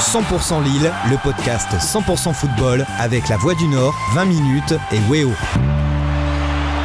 100% Lille, le podcast 100% football avec la Voix du Nord, 20 minutes et Weo.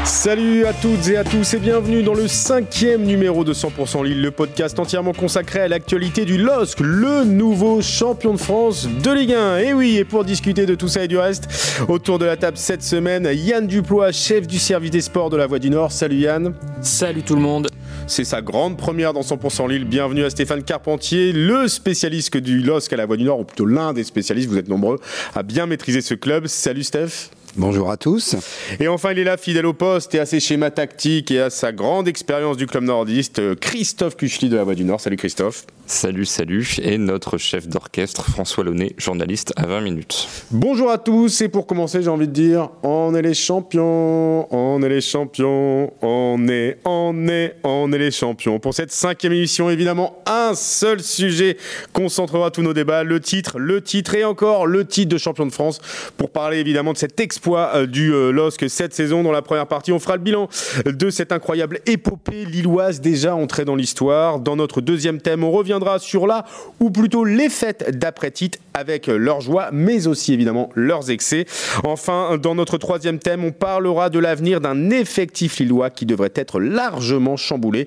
Salut à toutes et à tous et bienvenue dans le cinquième numéro de 100% Lille, le podcast entièrement consacré à l'actualité du LOSC, le nouveau champion de France de Ligue 1. Et oui, et pour discuter de tout ça et du reste, autour de la table cette semaine, Yann Duplois, chef du service des sports de la Voix du Nord. Salut Yann. Salut tout le monde. C'est sa grande première dans 100% Lille. Bienvenue à Stéphane Carpentier, le spécialiste du LOSC à la Voix du Nord, ou plutôt l'un des spécialistes. Vous êtes nombreux à bien maîtriser ce club. Salut Steph. Bonjour à tous. Et enfin, il est là, fidèle au poste et à ses schémas tactiques et à sa grande expérience du club nordiste, Christophe Kuchli de la Voix du Nord. Salut Christophe. Salut, salut. Et notre chef d'orchestre, François Launay, journaliste à 20 minutes. Bonjour à tous. Et pour commencer, j'ai envie de dire, on est les champions, on est les champions, on est, on est, on est les champions. Pour cette cinquième émission, évidemment, un seul sujet concentrera tous nos débats, le titre, le titre et encore le titre de champion de France pour parler évidemment de cet exploit du LOSC cette saison. Dans la première partie, on fera le bilan de cette incroyable épopée lilloise déjà entrée dans l'histoire. Dans notre deuxième thème, on reviendra sur la, ou plutôt les fêtes d'après-titre avec leurs joies, mais aussi évidemment leurs excès. Enfin, dans notre troisième thème, on parlera de l'avenir d'un effectif lillois qui devrait être largement chamboulé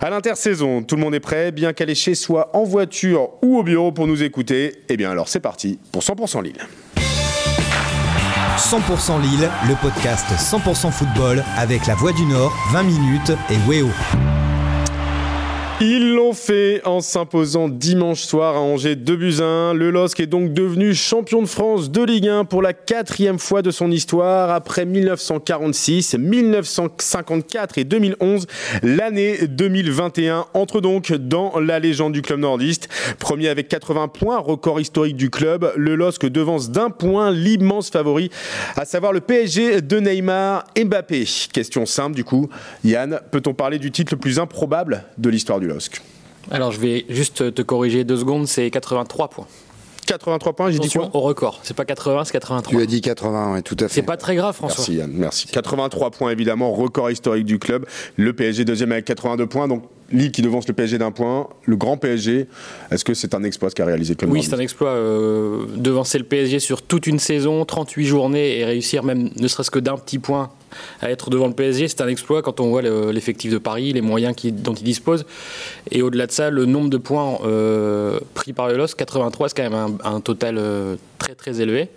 à l'intersaison. Tout le monde est prêt, bien qu'à chez soi en voiture ou au bureau pour nous écouter. Eh bien alors c'est parti pour 100% Lille. 100% Lille, le podcast 100% football avec la Voix du Nord, 20 minutes et Weo. Ils l'ont fait en s'imposant dimanche soir à Angers 2 buts 1. Le LOSC est donc devenu champion de France de Ligue 1 pour la quatrième fois de son histoire après 1946, 1954 et 2011. L'année 2021 entre donc dans la légende du club nordiste. Premier avec 80 points, record historique du club. Le LOSC devance d'un point l'immense favori, à savoir le PSG de Neymar Mbappé. Question simple du coup. Yann, peut-on parler du titre le plus improbable de l'histoire du LOSC Alors je vais juste te corriger deux secondes, c'est 83 points. 83 points, j'ai dit quoi Au record, c'est pas 80, c'est 83. Tu as dit 80, oui, tout à fait. C'est pas très grave, François. Merci Yann, merci. 83 points évidemment, record historique du club. Le PSG deuxième avec 82 points, donc Lille qui devance le PSG d'un point, le grand PSG. Est-ce que c'est un exploit ce qu'a réalisé club Oui, c'est un exploit. Euh, devancer le PSG sur toute une saison, 38 journées et réussir même ne serait-ce que d'un petit point à être devant le PSG, c'est un exploit quand on voit l'effectif de Paris, les moyens qui, dont il dispose. Et au-delà de ça, le nombre de points euh, pris par le LOS, 83, c'est quand même un, un total euh, très très élevé.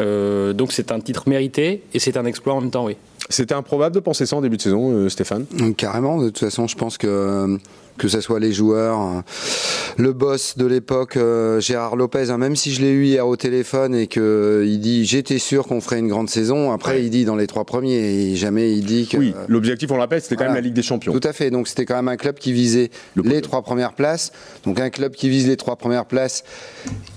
Euh, donc c'est un titre mérité et c'est un exploit en même temps, oui. C'était improbable de penser ça en début de saison, euh, Stéphane? Carrément, de toute façon, je pense que que ce soit les joueurs, le boss de l'époque, euh, Gérard Lopez, hein, même si je l'ai eu hier au téléphone et qu'il il dit j'étais sûr qu'on ferait une grande saison, après Ouais. il dit dans les trois premiers, et jamais il dit que... Oui, l'objectif, on le rappelle, c'était quand même la Ligue des Champions. Tout à fait. Donc c'était quand même un club qui visait Le les trois premières places. Donc un club qui vise les trois premières places,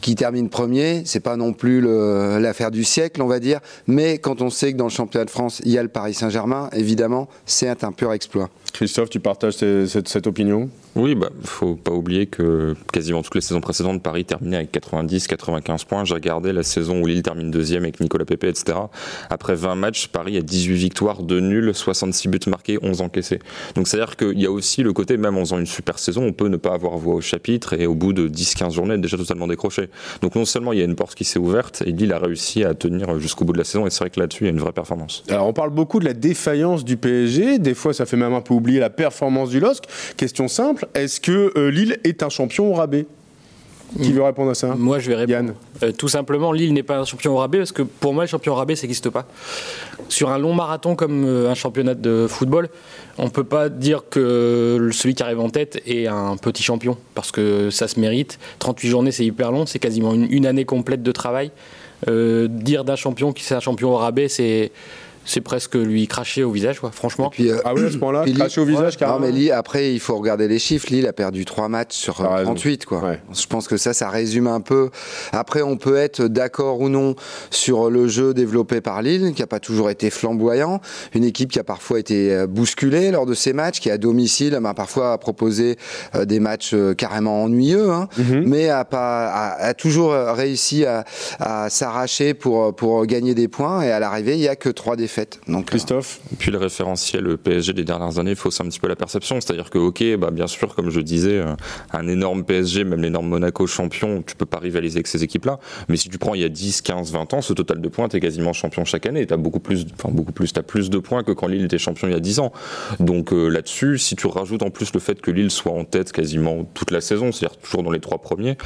qui termine premier, c'est pas non plus l'affaire du siècle, on va dire. Mais quand on sait que dans le championnat de France, il y a le Paris Saint-Germain, évidemment, c'est un pur exploit. Christophe, tu partages ce- cette, cette opinion? Oui, bah, faut pas oublier que quasiment toutes les saisons précédentes, Paris terminait avec 90-95 points. J'ai regardé la saison où Lille termine deuxième avec Nicolas Pepe, etc. Après 20 matchs, Paris a 18 victoires, 2 nuls, 66 buts marqués, 11 encaissés. Donc c'est-à-dire qu'il y a aussi le côté, même en faisant une super saison, on peut ne pas avoir voix au chapitre et au bout de 10-15 journées être déjà totalement décroché. Donc non seulement il y a une porte qui s'est ouverte et Lille a réussi à tenir jusqu'au bout de la saison et c'est vrai que là-dessus il y a une vraie performance. Alors, on parle beaucoup de la défaillance du PSG. Des fois, ça fait même un peu oublier la performance du LOSC. Question simple est-ce que euh, Lille est un champion au rabais? Qui veut répondre à ça? Moi, je vais répondre. Euh, tout simplement, Lille n'est pas un champion au rabais parce que pour moi, le champion au rabais, ça n'existe pas. Sur un long marathon comme euh, un championnat de football, on ne peut pas dire que celui qui arrive en tête est un petit champion parce que ça se mérite. 38 journées, c'est hyper long, c'est quasiment une, une année complète de travail. Euh, dire d'un champion qui c'est un champion au rabais, c'est. C'est presque lui cracher au visage, quoi, franchement. Puis, euh, Ah oui, à ce point-là, craché au visage, Non, carrément. mais Lille, après, il faut regarder les chiffres. Lille a perdu 3 matchs sur raison. 38, quoi. Ouais. Je pense que ça, ça résume un peu. Après, on peut être d'accord ou non sur le jeu développé par Lille, qui n'a pas toujours été flamboyant. Une équipe qui a parfois été euh, bousculée lors de ces matchs, qui à domicile m'a parfois proposé euh, des matchs carrément ennuyeux, hein, Mhm. mais a, pas, a, a toujours réussi à, à s'arracher pour, pour gagner des points. Et à l'arrivée, il n'y a que 3 défaites. Donc, Christophe? Puis le référentiel le PSG des dernières années fausse un petit peu la perception. C'est-à-dire que, ok, bah, bien sûr, comme je disais, euh, un énorme PSG, même l'énorme Monaco champion, tu peux pas rivaliser avec ces équipes-là. Mais si tu prends il y a 10, 15, 20 ans, ce total de points, tu es quasiment champion chaque année. Tu as beaucoup plus, enfin, beaucoup plus, as plus de points que quand Lille était champion il y a 10 ans. Donc euh, là-dessus, si tu rajoutes en plus le fait que Lille soit en tête quasiment toute la saison, c'est-à-dire toujours dans les trois premiers,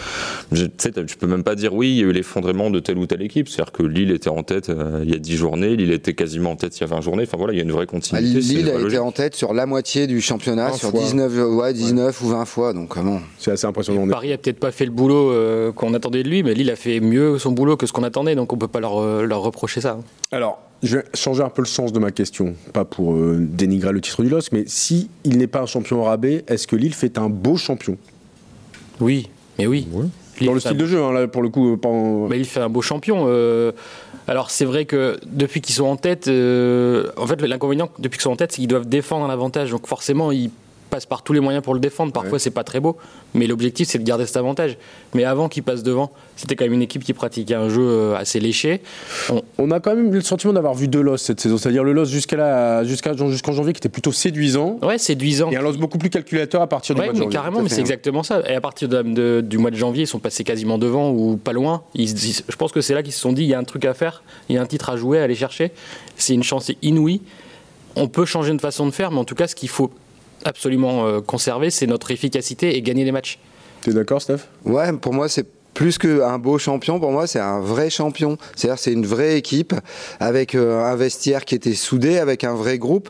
je- tu sais, t'as- tu peux même pas dire oui, il y a eu l'effondrement de telle ou telle équipe. C'est-à-dire que Lille était en tête euh, il y a 10 journées, Lille était quasiment en tête il y a 20 journées. Enfin voilà, il y a une vraie continuité. Lille a été en tête sur la moitié du championnat, 20 sur fois. 19, ouais, 19 ou 20 fois. Donc, bon. C'est assez impressionnant. Paris a peut-être pas fait le boulot euh, qu'on attendait de lui, mais Lille a fait mieux son boulot que ce qu'on attendait, donc on peut pas leur, euh, leur reprocher ça. Alors, je vais changer un peu le sens de ma question, pas pour euh, dénigrer le titre du LOS, mais si il n'est pas un champion au rabais, est-ce que Lille fait un beau champion? Oui, mais oui. Dans le style un- de jeu, hein, là, pour le coup, pas en- Mais il fait un beau champion. euh, alors c'est vrai que depuis qu'ils sont en tête, euh, en fait l'inconvénient depuis qu'ils sont en tête, c'est qu'ils doivent défendre un avantage. Donc forcément ils par tous les moyens pour le défendre. Parfois Ouais. c'est pas très beau, mais l'objectif c'est de garder cet avantage. Mais avant qu'ils passent devant, c'était quand même une équipe qui pratiquait un jeu euh, assez léché. On- On a quand même eu le sentiment d'avoir vu deux LOS cette saison, c'est-à-dire le LOS jusqu'à jusqu'à jusqu'en janvier qui était plutôt séduisant, Ouais, séduisant. et un LOS beaucoup plus calculateur à partir du Ouais, mois de janvier. carrément, mais c'est hein. exactement ça. Et à partir de- de- du mois de janvier, ils sont passés quasiment devant ou pas loin. Ils je pense que c'est là qu'ils se sont dit il y a un truc à faire, il y a un titre à jouer, à aller chercher. C'est une chance inouïe. On peut changer de façon de faire, mais en tout cas, ce qu'il faut absolument euh, conserver, c'est notre efficacité et gagner les matchs. T'es d'accord, Steph? Ouais, pour moi, c'est plus qu'un beau champion, pour moi, c'est un vrai champion. C'est-à-dire, c'est une vraie équipe avec euh, un vestiaire qui était soudé, avec un vrai groupe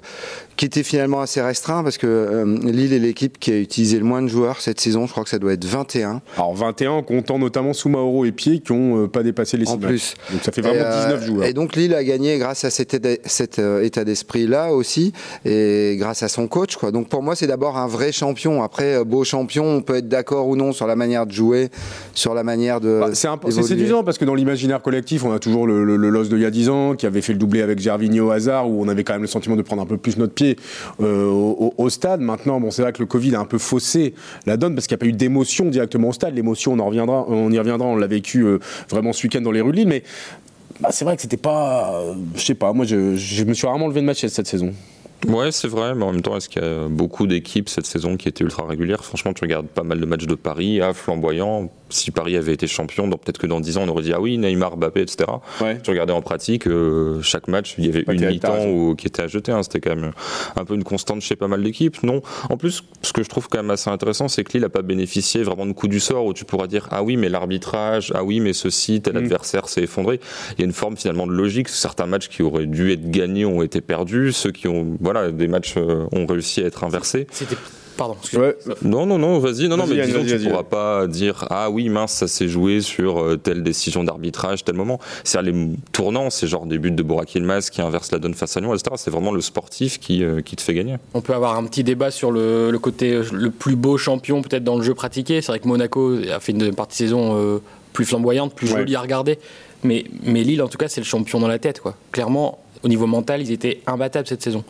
qui était finalement assez restreint parce que euh, Lille est l'équipe qui a utilisé le moins de joueurs cette saison. Je crois que ça doit être 21 Alors 21 en comptant notamment Soumaoro et Pied qui ont euh, pas dépassé les en 6 plus. Donc ça fait vraiment Et, euh, 19 joueurs. Et donc Lille a gagné grâce à cet, état- cet, état d'esprit-là aussi, et grâce à son coach. Quoi. Donc pour moi, c'est d'abord un vrai champion. Après, beau champion, on peut être d'accord ou non sur la manière de jouer, sur la manière de. Bah, c'est c'est séduisant parce que dans l'imaginaire collectif, on a toujours le, le, le LOS de il y a 10 ans qui avait fait le doublé avec Gervinho au hasard où on avait quand même le sentiment de prendre un peu plus notre pied euh, au, stade. Maintenant, bon, c'est vrai que le Covid a un peu faussé la donne parce qu'il n'y a pas eu d'émotion directement au stade. L'émotion, on en reviendra, on y reviendra, on l'a vécu euh, vraiment ce week-end dans les rues de Lille, mais bah, c'est vrai que c'était pas, euh, je sais pas, moi je, je me suis rarement levé de match cette saison. Ouais, c'est vrai, mais en même temps, est-ce qu'il y a beaucoup d'équipes cette saison qui étaient ultra régulières? Franchement, tu regardes pas mal de matchs de Paris, à flamboyant. Si Paris avait été champion, peut-être que dans 10 ans, on aurait dit ah oui, Neymar, Mbappé, etc. Ouais. Tu regardais en pratique, euh, chaque match, il y avait une mi-temps qui était à jeter. hein. C'était quand même un peu une constante chez pas mal d'équipes. Non. En plus, ce que je trouve quand même assez intéressant, c'est que Lille n'a pas bénéficié vraiment de coup du sort où tu pourras dire ah oui, mais l'arbitrage, ah oui, mais ceci, tel Mm. adversaire s'est effondré. Il y a une forme finalement de logique. Certains matchs qui auraient dû être gagnés ont été perdus. Ceux qui ont, voilà, des matchs euh, ont réussi à être inversés. C'était. Pardon. Ouais. Non, non, non, vas-y. Non, non, Vas-y, mais disons, tu pourras pas dire ah oui, mince, ça s'est joué sur euh, telle décision d'arbitrage, tel moment. C'est les tournants, c'est genre des buts de Borak Yilmaz qui inverse la donne face à Lyon, etc. C'est vraiment le sportif qui, euh, qui te fait gagner. On peut avoir un petit débat sur le, le côté le plus beau champion peut-être dans le jeu pratiqué. C'est vrai que Monaco a fait une partie de saison euh, plus flamboyante, plus Ouais. jolie à regarder. Mais, mais Lille, en tout cas, c'est le champion dans la tête. Quoi. Clairement, au niveau mental, ils étaient imbattables cette saison.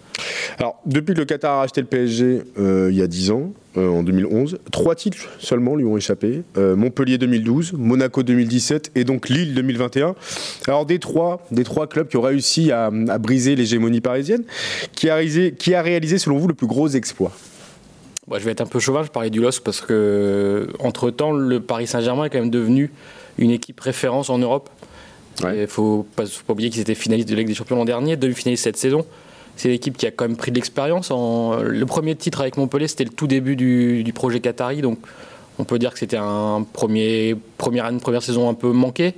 Alors, depuis que le Qatar a racheté le PSG euh, il y a 10 ans, euh, en 2011, trois titres seulement lui ont échappé. Euh, Montpellier 2012, Monaco 2017 et donc Lille 2021. Alors, des trois, des trois clubs qui ont réussi à, à briser l'hégémonie parisienne, qui a, réalisé, qui a réalisé, selon vous, le plus gros exploit? Bon, je vais être un peu chauvin, je parlais du LOS parce que, entre temps, le Paris Saint-Germain est quand même devenu une équipe référence en Europe. Ouais. Il ne faut pas, faut pas oublier qu'ils étaient finalistes de Ligue des Champions l'an dernier, demi-finalistes cette saison. C'est l'équipe qui a quand même pris de l'expérience. En... Le premier titre avec Montpellier, c'était le tout début du, du projet Qatari, donc on peut dire que c'était un premier, première, une première saison un peu manquée.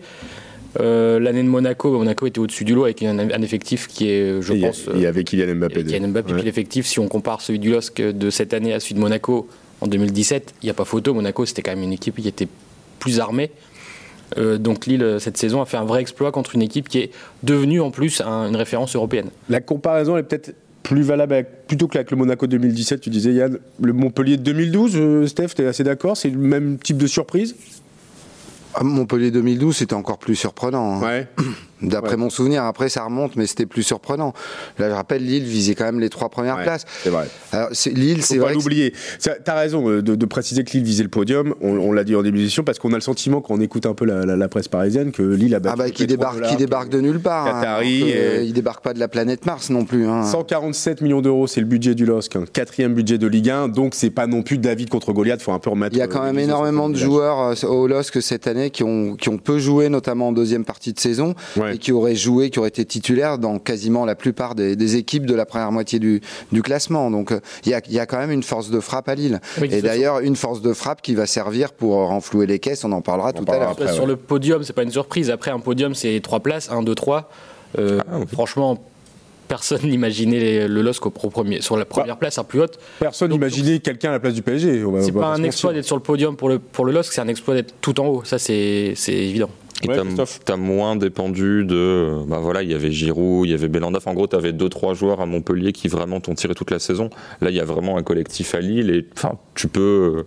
Euh, L'année de Monaco, Monaco était au-dessus du lot avec un, un effectif qui est, je Et y a- pense, Il y avait Kylian Mbappé. Kylian Mbappé, Ouais. puis l'effectif, si on compare celui du LOSC de cette année à celui de Monaco en 2017, il n'y a pas photo. Monaco, c'était quand même une équipe qui était plus armée. Euh, donc Lille, euh, cette saison, a fait un vrai exploit contre une équipe qui est devenue en plus un- une référence européenne. La comparaison est peut-être plus valable avec- plutôt qu'avec le Monaco 2017, tu disais Yann. Le Montpellier de 2012, euh, Steph, tu es assez d'accord? C'est le même type de surprise? Ah, Montpellier 2012, c'était encore plus surprenant. hein. Ouais. d'après Ouais. mon souvenir. Après, ça remonte, mais c'était plus surprenant. Là, je rappelle, Lille visait quand même les trois premières Ouais, places. C'est vrai. Alors, c'est- Lille, Faut c'est pas vrai. que l'oublier. T'as raison euh, de, de préciser que Lille visait le podium. On, on l'a dit en début d'émission parce qu'on a le sentiment quand on écoute un peu la, la- la presse parisienne que Lille a battu. Ah bah, qui débarque, qui débarque de nulle part. hein, Qatari et- Il débarque pas de la planète Mars non plus. hein. 147 millions d'euros, c'est le budget du LOSC, un quatrième budget de Ligue 1, donc c'est pas non plus David contre Goliath, faut un peu remettre. Il y a quand même énormément de joueurs au LOSC cette année qui ont, qui ont peu joué, notamment en deuxième partie de saison, Ouais. Et qui auraient joué, qui auraient été titulaires dans quasiment la plupart des, des équipes de la première moitié du, du classement. Donc euh, il y, a, il y a quand même une force de frappe à Lille. Oui, et d'ailleurs, une force de frappe qui va servir pour renflouer les caisses, on en parlera tout à l'heure. sur ouais. le podium, c'est pas une surprise. Après, un podium, c'est trois places, 1, 2, 3. Euh, Ah, oui. Franchement, personne n'imaginait le LOSC au premier, sur la première place, à plus haute. Personne n'imaginait quelqu'un à la place du PSG. C'est pas se un exploit d'être sur le podium pour le, pour le LOSC, c'est un exploit d'être tout en haut. Ça, c'est évident. Et Ouais, t'as- moins dépendu de. Bah voilà, il y avait Giroud, il y avait Belanda. Enfin, en gros, t'avais deux trois joueurs à Montpellier qui vraiment t'ont tiré toute la saison. Là, il y a vraiment un collectif à Lille et enfin, tu peux,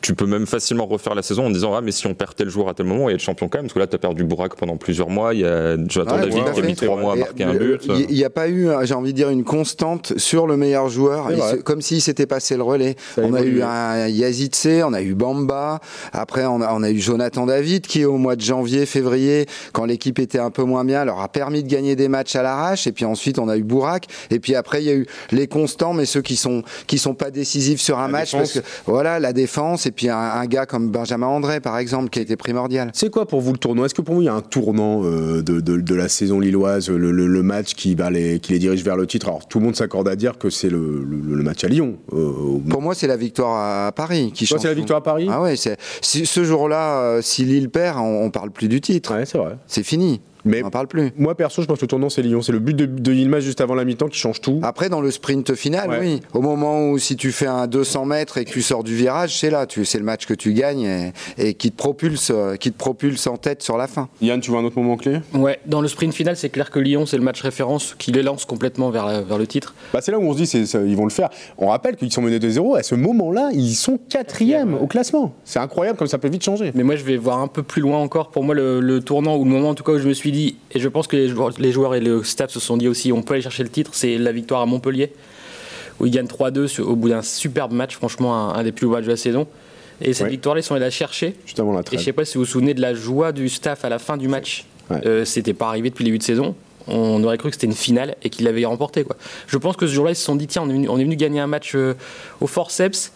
tu peux même facilement refaire la saison en disant ah mais si on perd tel joueur à tel moment, il y a le champion quand même parce que là t'as perdu Bourak pendant plusieurs mois. Il y a Jonathan Ouais, David qui a mis trois mois à marquer un but. Il n'y a pas eu, j'ai envie de dire, une constante sur le meilleur joueur, se- comme s'il s'était passé le relais. Ça on a eu un Yazidze, on a eu Bamba, après on a, on a eu Jonathan David qui au mois de janvier, février, quand l'équipe était un peu moins bien, leur a permis de gagner des matchs à l'arrache, et puis ensuite on a eu Bourak, et puis après il y a eu les constants, mais ceux qui sont qui sont pas décisifs sur un La match, défense. parce que voilà la défense, et puis un, un gars comme Benjamin André par exemple qui a été primordial. C'est quoi pour vous le tournoi? Est-ce que pour vous il y a un tournant euh, de, de- de la saison lilloise, le, le- le match qui, les, qui les dirige vers le titre? Alors tout le monde s'accorde à dire que c'est le, match à Lyon. euh, Pour moi, c'est la victoire à Paris qui Toi, change. c'est la victoire à Paris? Ah ouais, c'est si- ce jour-là, euh, si Lille perd, on, on parle plus du titre. Ouais, c'est vrai. C'est fini. Mais on en parle plus. moi perso, je pense que le tournant c'est Lyon. C'est le but de, de Yilmaz juste avant la mi-temps qui change tout. Après, dans le sprint final, Ouais. oui. Au moment où si tu fais un 200 mètres et que tu sors du virage, c'est là. Tu, c'est le match que tu gagnes et, et qui te propulse, qui te propulse en tête sur la fin. Yann, tu vois un autre moment clé? Ouais, dans le sprint final, c'est clair que Lyon, c'est le match référence qui les lance complètement vers, la- vers le titre. bah, C'est là où on se dit c'est, c'est- ils vont le faire. On rappelle qu'ils sont menés 2-0. À ce moment-là, ils sont quatrième au classement. C'est incroyable comme ça peut vite changer. Mais moi, je vais voir un peu plus loin encore. Pour moi, le, le tournant, ou le moment en tout cas où je me suis dit, et je pense que les joueurs, les joueurs et le staff se sont dit aussi, on peut aller chercher le titre, c'est la victoire à Montpellier, où ils gagnent 3-2 sur- au bout d'un superbe match, franchement, un, un des plus beaux matchs de la saison. Et cette Ouais. victoire-là, ils sont allés la chercher. Juste avant la Et trêve. je sais pas si vous vous souvenez de la joie du staff à la fin du match. Ouais. Euh, c'était pas arrivé depuis le début de saison. On aurait cru que c'était une finale et qu'ils l'avaient remporté. Quoi. Je pense que ce jour-là, ils se sont dit tiens, on est venu, on est venu gagner un match euh, au forceps.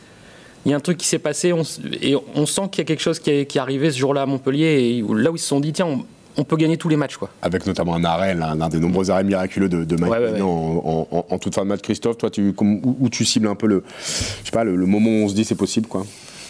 Il y a un truc qui s'est passé on et on sent qu'il y a quelque chose qui est, qui est arrivé ce jour-là à Montpellier. Et là où ils se sont dit tiens, on, on peut gagner tous les matchs. Quoi. Avec notamment un arrêt, là, un des nombreux arrêts miraculeux de, de Mike Ouais, En, en- en toute fin de match. Christophe, toi, tu, comme- où, où tu cibles un peu le, je sais pas, le, le moment où on se dit c'est possible, quoi?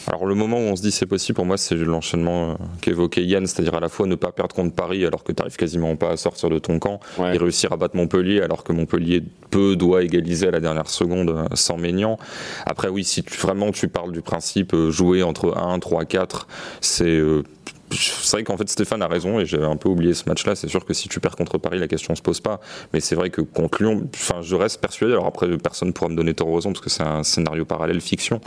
Alors le moment où on se dit c'est possible, pour moi, c'est l'enchaînement euh, qu'évoquait Yann, c'est-à-dire à la fois ne pas perdre contre Paris alors que tu n'arrives quasiment pas à sortir de ton camp, Ouais. et réussir à battre Montpellier alors que Montpellier peut, doit égaliser à la dernière seconde euh, sans Maignan. Après oui, si tu, vraiment tu parles du principe euh, jouer entre 1, 3, 4, c'est... euh, c'est vrai qu'en fait Stéphane a raison et j'avais un peu oublié ce match-là. C'est sûr que si tu perds contre Paris, la question se pose pas. Mais c'est vrai que contre Lyon, enfin, je reste persuadé. Alors après, personne pourra me donner tort raison parce que c'est un scénario parallèle fiction.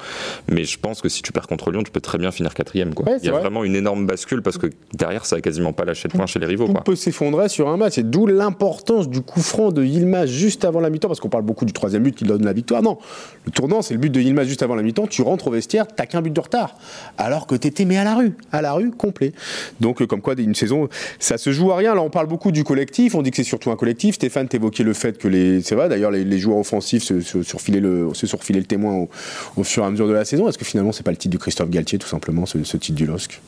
Mais je pense que si tu perds contre Lyon, tu peux très bien finir quatrième. Quoi. Ouais, c'est Il y a vrai. vraiment une énorme bascule parce que derrière, ça a quasiment pas lâché de points chez les rivaux. Quoi. peut s'effondrer sur un match. Et d'où l'importance du coup franc de Yilmaz juste avant la mi-temps, parce qu'on parle beaucoup du troisième but qui donne la victoire. Non, le tournant, c'est le but de Yilmaz juste avant la mi-temps. Tu rentres au vestiaire, t'as qu'un but de retard. Alors que t'étais mais à la rue, à la rue, complet. Donc, euh, comme quoi, une saison, ça se joue à rien. Là, on parle beaucoup du collectif. On dit que c'est surtout un collectif. Stéphane, t'évoquais le fait que les, c'est vrai, d'ailleurs, les, les joueurs offensifs se, se, surfilaient le, se surfilaient le témoin au, au fur et à mesure de la saison. Est-ce que finalement, c'est pas le titre de Christophe Galtier, tout simplement, ce, ce titre du LOSC?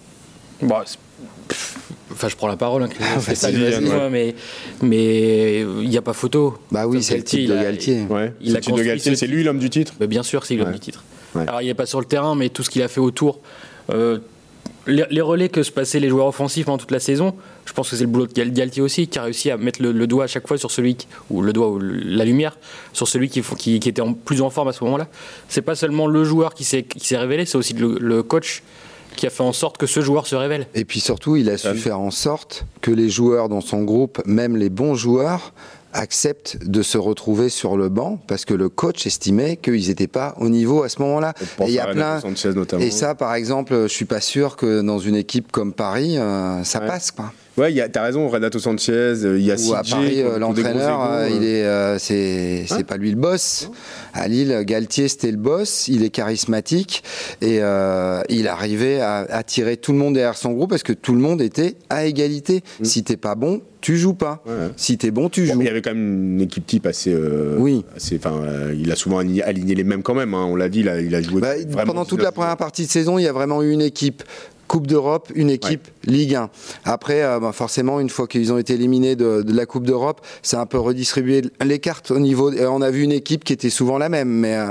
Pff, enfin, je prends la parole, hein, ouais. mais mais il n'y a pas photo. Bah oui, c'est le titre de Galtier. Il a de c'est lui l'homme du titre? Bah, bien sûr, c'est Ouais. du titre. Ouais. Alors, il n'est pas sur le terrain, mais tout ce qu'il a fait autour, euh, les, les relais que se passaient les joueurs offensifs pendant toute la saison, je pense que c'est le boulot de Gal- Galtier aussi, qui a réussi à mettre le, le doigt à chaque fois sur celui, qui- ou le doigt ou la lumière, sur celui qui, qui, qui était en, plus en forme à ce moment-là. C'est pas seulement le joueur qui s'est qui s'est révélé, c'est aussi le, le coach qui a fait en sorte que ce joueur se révèle. Et puis surtout, il a su faire en sorte que les joueurs dans son groupe, même les bons joueurs, acceptent de se retrouver sur le banc parce que le coach estimait qu'ils n'étaient pas au niveau à ce moment-là. Et il y a faire plein. Et ça, par exemple, je suis pas sûr que dans une équipe comme Paris, euh, ça Ouais. passe. Quoi. Ouais, y a- t'as raison, Renato Sanchez, euh, il y a Ou à Paris, euh, l'entraîneur, euh, il est, c'est, Hein pas lui le boss. À Lille, Galtier, c'était le boss. Il est charismatique et il arrivait à, à tirer tout le monde derrière son groupe parce que tout le monde était à égalité. Si t'es pas bon, tu joues pas. Ouais. Si t'es bon, tu Bon, joues. il y avait quand même une équipe type assez. euh, Oui. assez- euh, il a souvent aligné, aligné les mêmes quand même. hein, on l'a dit, il a, il a joué. Bah, pendant toute 19 la première partie de saison, il y a vraiment eu une équipe Coupe d'Europe, une équipe Ligue 1. Après, euh, bah, forcément, une fois qu'ils ont été éliminés de, de la Coupe d'Europe, c'est un peu redistribué les cartes au niveau. et on a vu une équipe qui était souvent la même, mais euh,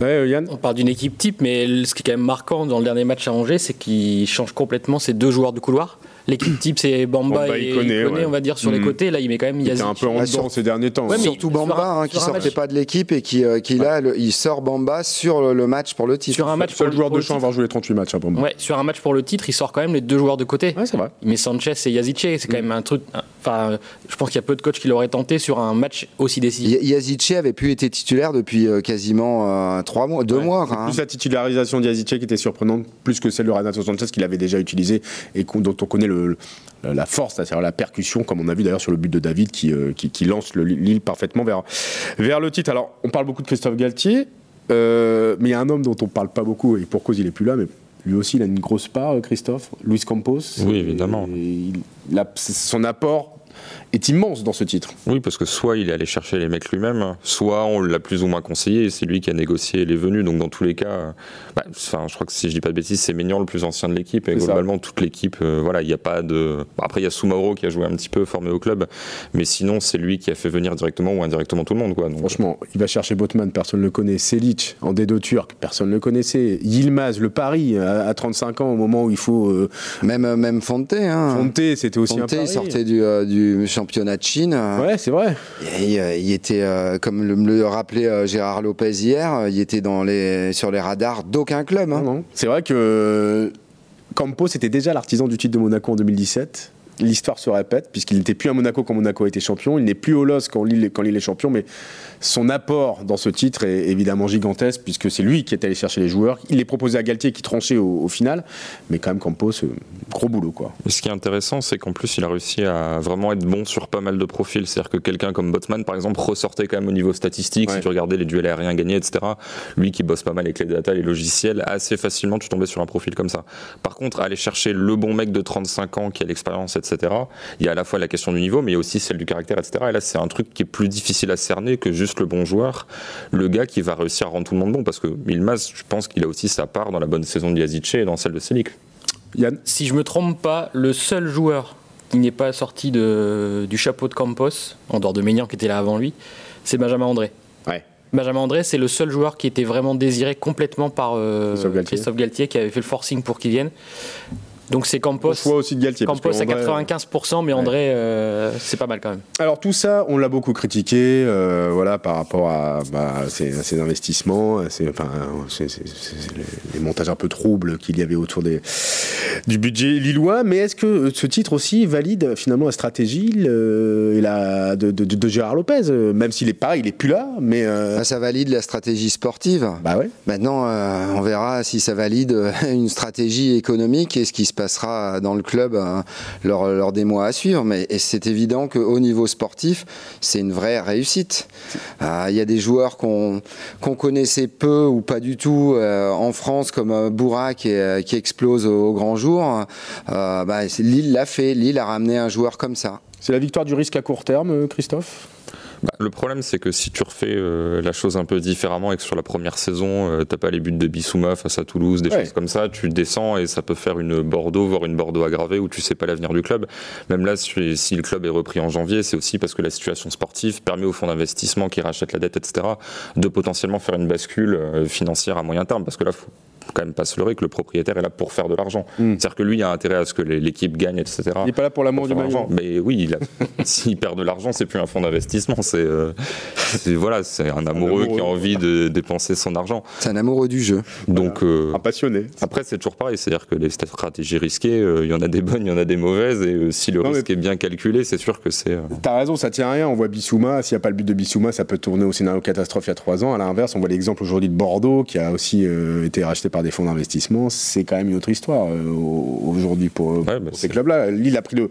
Ouais, euh, Yann On parle d'une équipe type, mais ce qui est quand même marquant dans le dernier match à Angers, c'est qu'il change complètement ses deux joueurs de couloir. L'équipe type, c'est Bamba, Bamba, et Ikoné, Ikoné, ouais. on va dire, sur les Mhm. côtés. Là, il met quand même Il Yazic. un peu en Ouais, dedans sur- ces derniers temps. Ouais, mais- surtout sur un- Bamba hein, qui sur un sortait match- pas de l'équipe et qui, euh, qui là, le- il sort Bamba sur le, le match pour le titre. Sur un match Seul pour, joueur de le champ à titre. avoir joué les 38 matchs hein, moi. Ouais, sur un match pour le titre, il sort quand même les deux joueurs de côté. Ouais, c'est vrai. Met Sanchez et Yazice, c'est quand même un truc. Enfin, je pense qu'il y a peu de coachs qui l'auraient tenté sur un match aussi décisif. Yazice avait pu être titulaire depuis euh, quasiment euh, trois mois, deux Ouais. mois. C'est hein. Plus la titularisation d'Yazice qui était surprenante, plus que celle de Renato Sanchez qu'il avait déjà utilisé et dont on connaît le, la force, c'est-à-dire la percussion, comme on a vu d'ailleurs sur le but de David qui, euh, qui, qui lance le- l'île parfaitement vers, vers le titre. Alors, on parle beaucoup de Christophe Galtier, euh, mais il y a un homme dont on parle pas beaucoup et pour cause il est plus là, mais lui aussi il a une grosse part, euh, Christophe, Luis Campos. Oui, évidemment. Et il- il a- son apport est immense dans ce titre. Oui, parce que soit il est allé chercher les mecs lui-même, soit on l'a plus ou moins conseillé, et c'est lui qui a négocié les venus. Donc dans tous les cas, euh, bah, je crois que si je dis pas de bêtises, c'est Maignan le plus ancien de l'équipe, et ça. globalement toute l'équipe, euh, voilà, il n'y a pas de. après il y a Soumaoro qui a joué un petit peu formé au club, mais sinon c'est lui qui a fait venir directement ou indirectement tout le monde, quoi. Donc, Franchement, il va chercher Botman, personne ne le connaît. Selic, en D2 turc, personne ne le connaissait. Yilmaz, le Paris, à, à 35 ans, au moment où il faut euh, Même, euh, même Fonte. Hein. Fonte, c'était aussi Fonte, un pari. sortait du, euh, du championnat de Chine. Ouais, c'est vrai. Et, euh, il était, euh, comme le, rappelait euh, Gérard Lopez hier, il était dans les, sur les radars d'aucun club. hein. C'est vrai que Campos était déjà l'artisan du titre de Monaco en 2017. L'histoire se répète, puisqu'il n'était plus à Monaco quand Monaco était champion. Il n'est plus au LOS quand Lille, quand Lille est champion, mais son apport dans ce titre est évidemment gigantesque, puisque c'est lui qui est allé chercher les joueurs. Il les proposé à Galtier qui tranchait au, au final, mais quand même Campos, euh, gros boulot quoi. Et ce qui est intéressant, c'est qu'en plus, il a réussi à vraiment être bon sur pas mal de profils. C'est-à-dire que quelqu'un comme Botman, par exemple, ressortait quand même au niveau statistique. Ouais. Si tu regardais les duels aériens gagnés, etc., lui qui bosse pas mal avec les data, les logiciels, assez facilement, tu tombais sur un profil comme ça. Par contre, aller chercher le bon mec de 35 ans qui a l'expérience, etc., il y a à la fois la question du niveau, mais il y a aussi celle du caractère, etc. Et là, c'est un truc qui est plus difficile à cerner que juste le bon joueur, le gars qui va réussir à rendre tout le monde bon. Parce que Milmaz, je pense qu'il a aussi sa part dans la bonne saison de Yazice et dans celle de Selic. Yann Si je me trompe pas, le seul joueur qui n'est pas sorti de, du chapeau de Campos, en dehors de Maignan qui était là avant lui, c'est Benjamin André. Ouais. Benjamin André, c'est le seul joueur qui était vraiment désiré complètement par euh, Christophe Galtier. Christophe Galtier, qui avait fait le forcing pour qu'il vienne. Donc c'est Campos. Au choix aussi de Galtier. parce Campos à André- 95%, mais André, euh, c'est pas mal quand même. Alors tout ça, on l'a beaucoup critiqué, euh, voilà, par rapport à, bah, ces, à ces investissements, à ces- enfin, les, montages un peu troubles qu'il y avait autour des, du budget lillois. Mais est-ce que ce titre aussi valide finalement la stratégie le- et la, de, de- de Gérard Lopez, euh, même s'il est pareil, il est plus là, mais euh, Ah, Ça valide la stratégie sportive. bah ouais. Maintenant, euh, on verra si ça valide euh, une stratégie économique et ce qui se passera dans le club euh, lors, des mois à suivre. Mais c'est évident qu'au niveau sportif, c'est une vraie réussite. Euh, Il y a des joueurs qu'on qu'on connaissait peu ou pas du tout euh, en France, comme Bourra qui, explose au, grand jour. Bah, Lille l'a fait. Lille a ramené un joueur comme ça. C'est la victoire du risque à court terme, Christophe? Bah, le problème, c'est que si tu refais euh, la chose un peu différemment et que sur la première saison, euh, t'as pas les buts de Bissouma face à Toulouse, des Ouais. choses comme ça, tu descends et ça peut faire une Bordeaux, voire une Bordeaux aggravée où tu sais pas l'avenir du club. Même là, si, si le club est repris en janvier, c'est aussi parce que la situation sportive permet au fonds d'investissement qui rachète la dette, etc., de potentiellement faire une bascule euh, financière à moyen terme. Parce que là, faut quand même pas se leurrer que le propriétaire est là pour faire de l'argent. Mm. C'est-à-dire que lui a intérêt à ce que l'équipe gagne, etc. Il n'est pas là pour l'amour du maillot. Mais oui, s'il perd de l'argent, c'est plus un fonds d'investissement, c'est euh, voilà, c'est un amoureux, qui a envie de dépenser son argent. C'est un amoureux du jeu. Donc euh, Un passionné. après c'est toujours pareil, c'est-à-dire que les stratégies risquées, euh, il y en a des bonnes, il y en a des mauvaises, et euh, si le Non, risque mais- est bien calculé, c'est sûr que c'est. euh, T'as raison, ça tient à rien. On voit Bissouma. S'il n'y a pas le but de Bissouma, ça peut tourner au scénario catastrophe il y a trois ans. À l'inverse, on voit l'exemple aujourd'hui de Bordeaux, qui a aussi euh, été racheté par des fonds d'investissement. C'est quand même une autre histoire euh, au- aujourd'hui pour, Ouais, bah, pour ces c'est- clubs-là. Lille a pris le,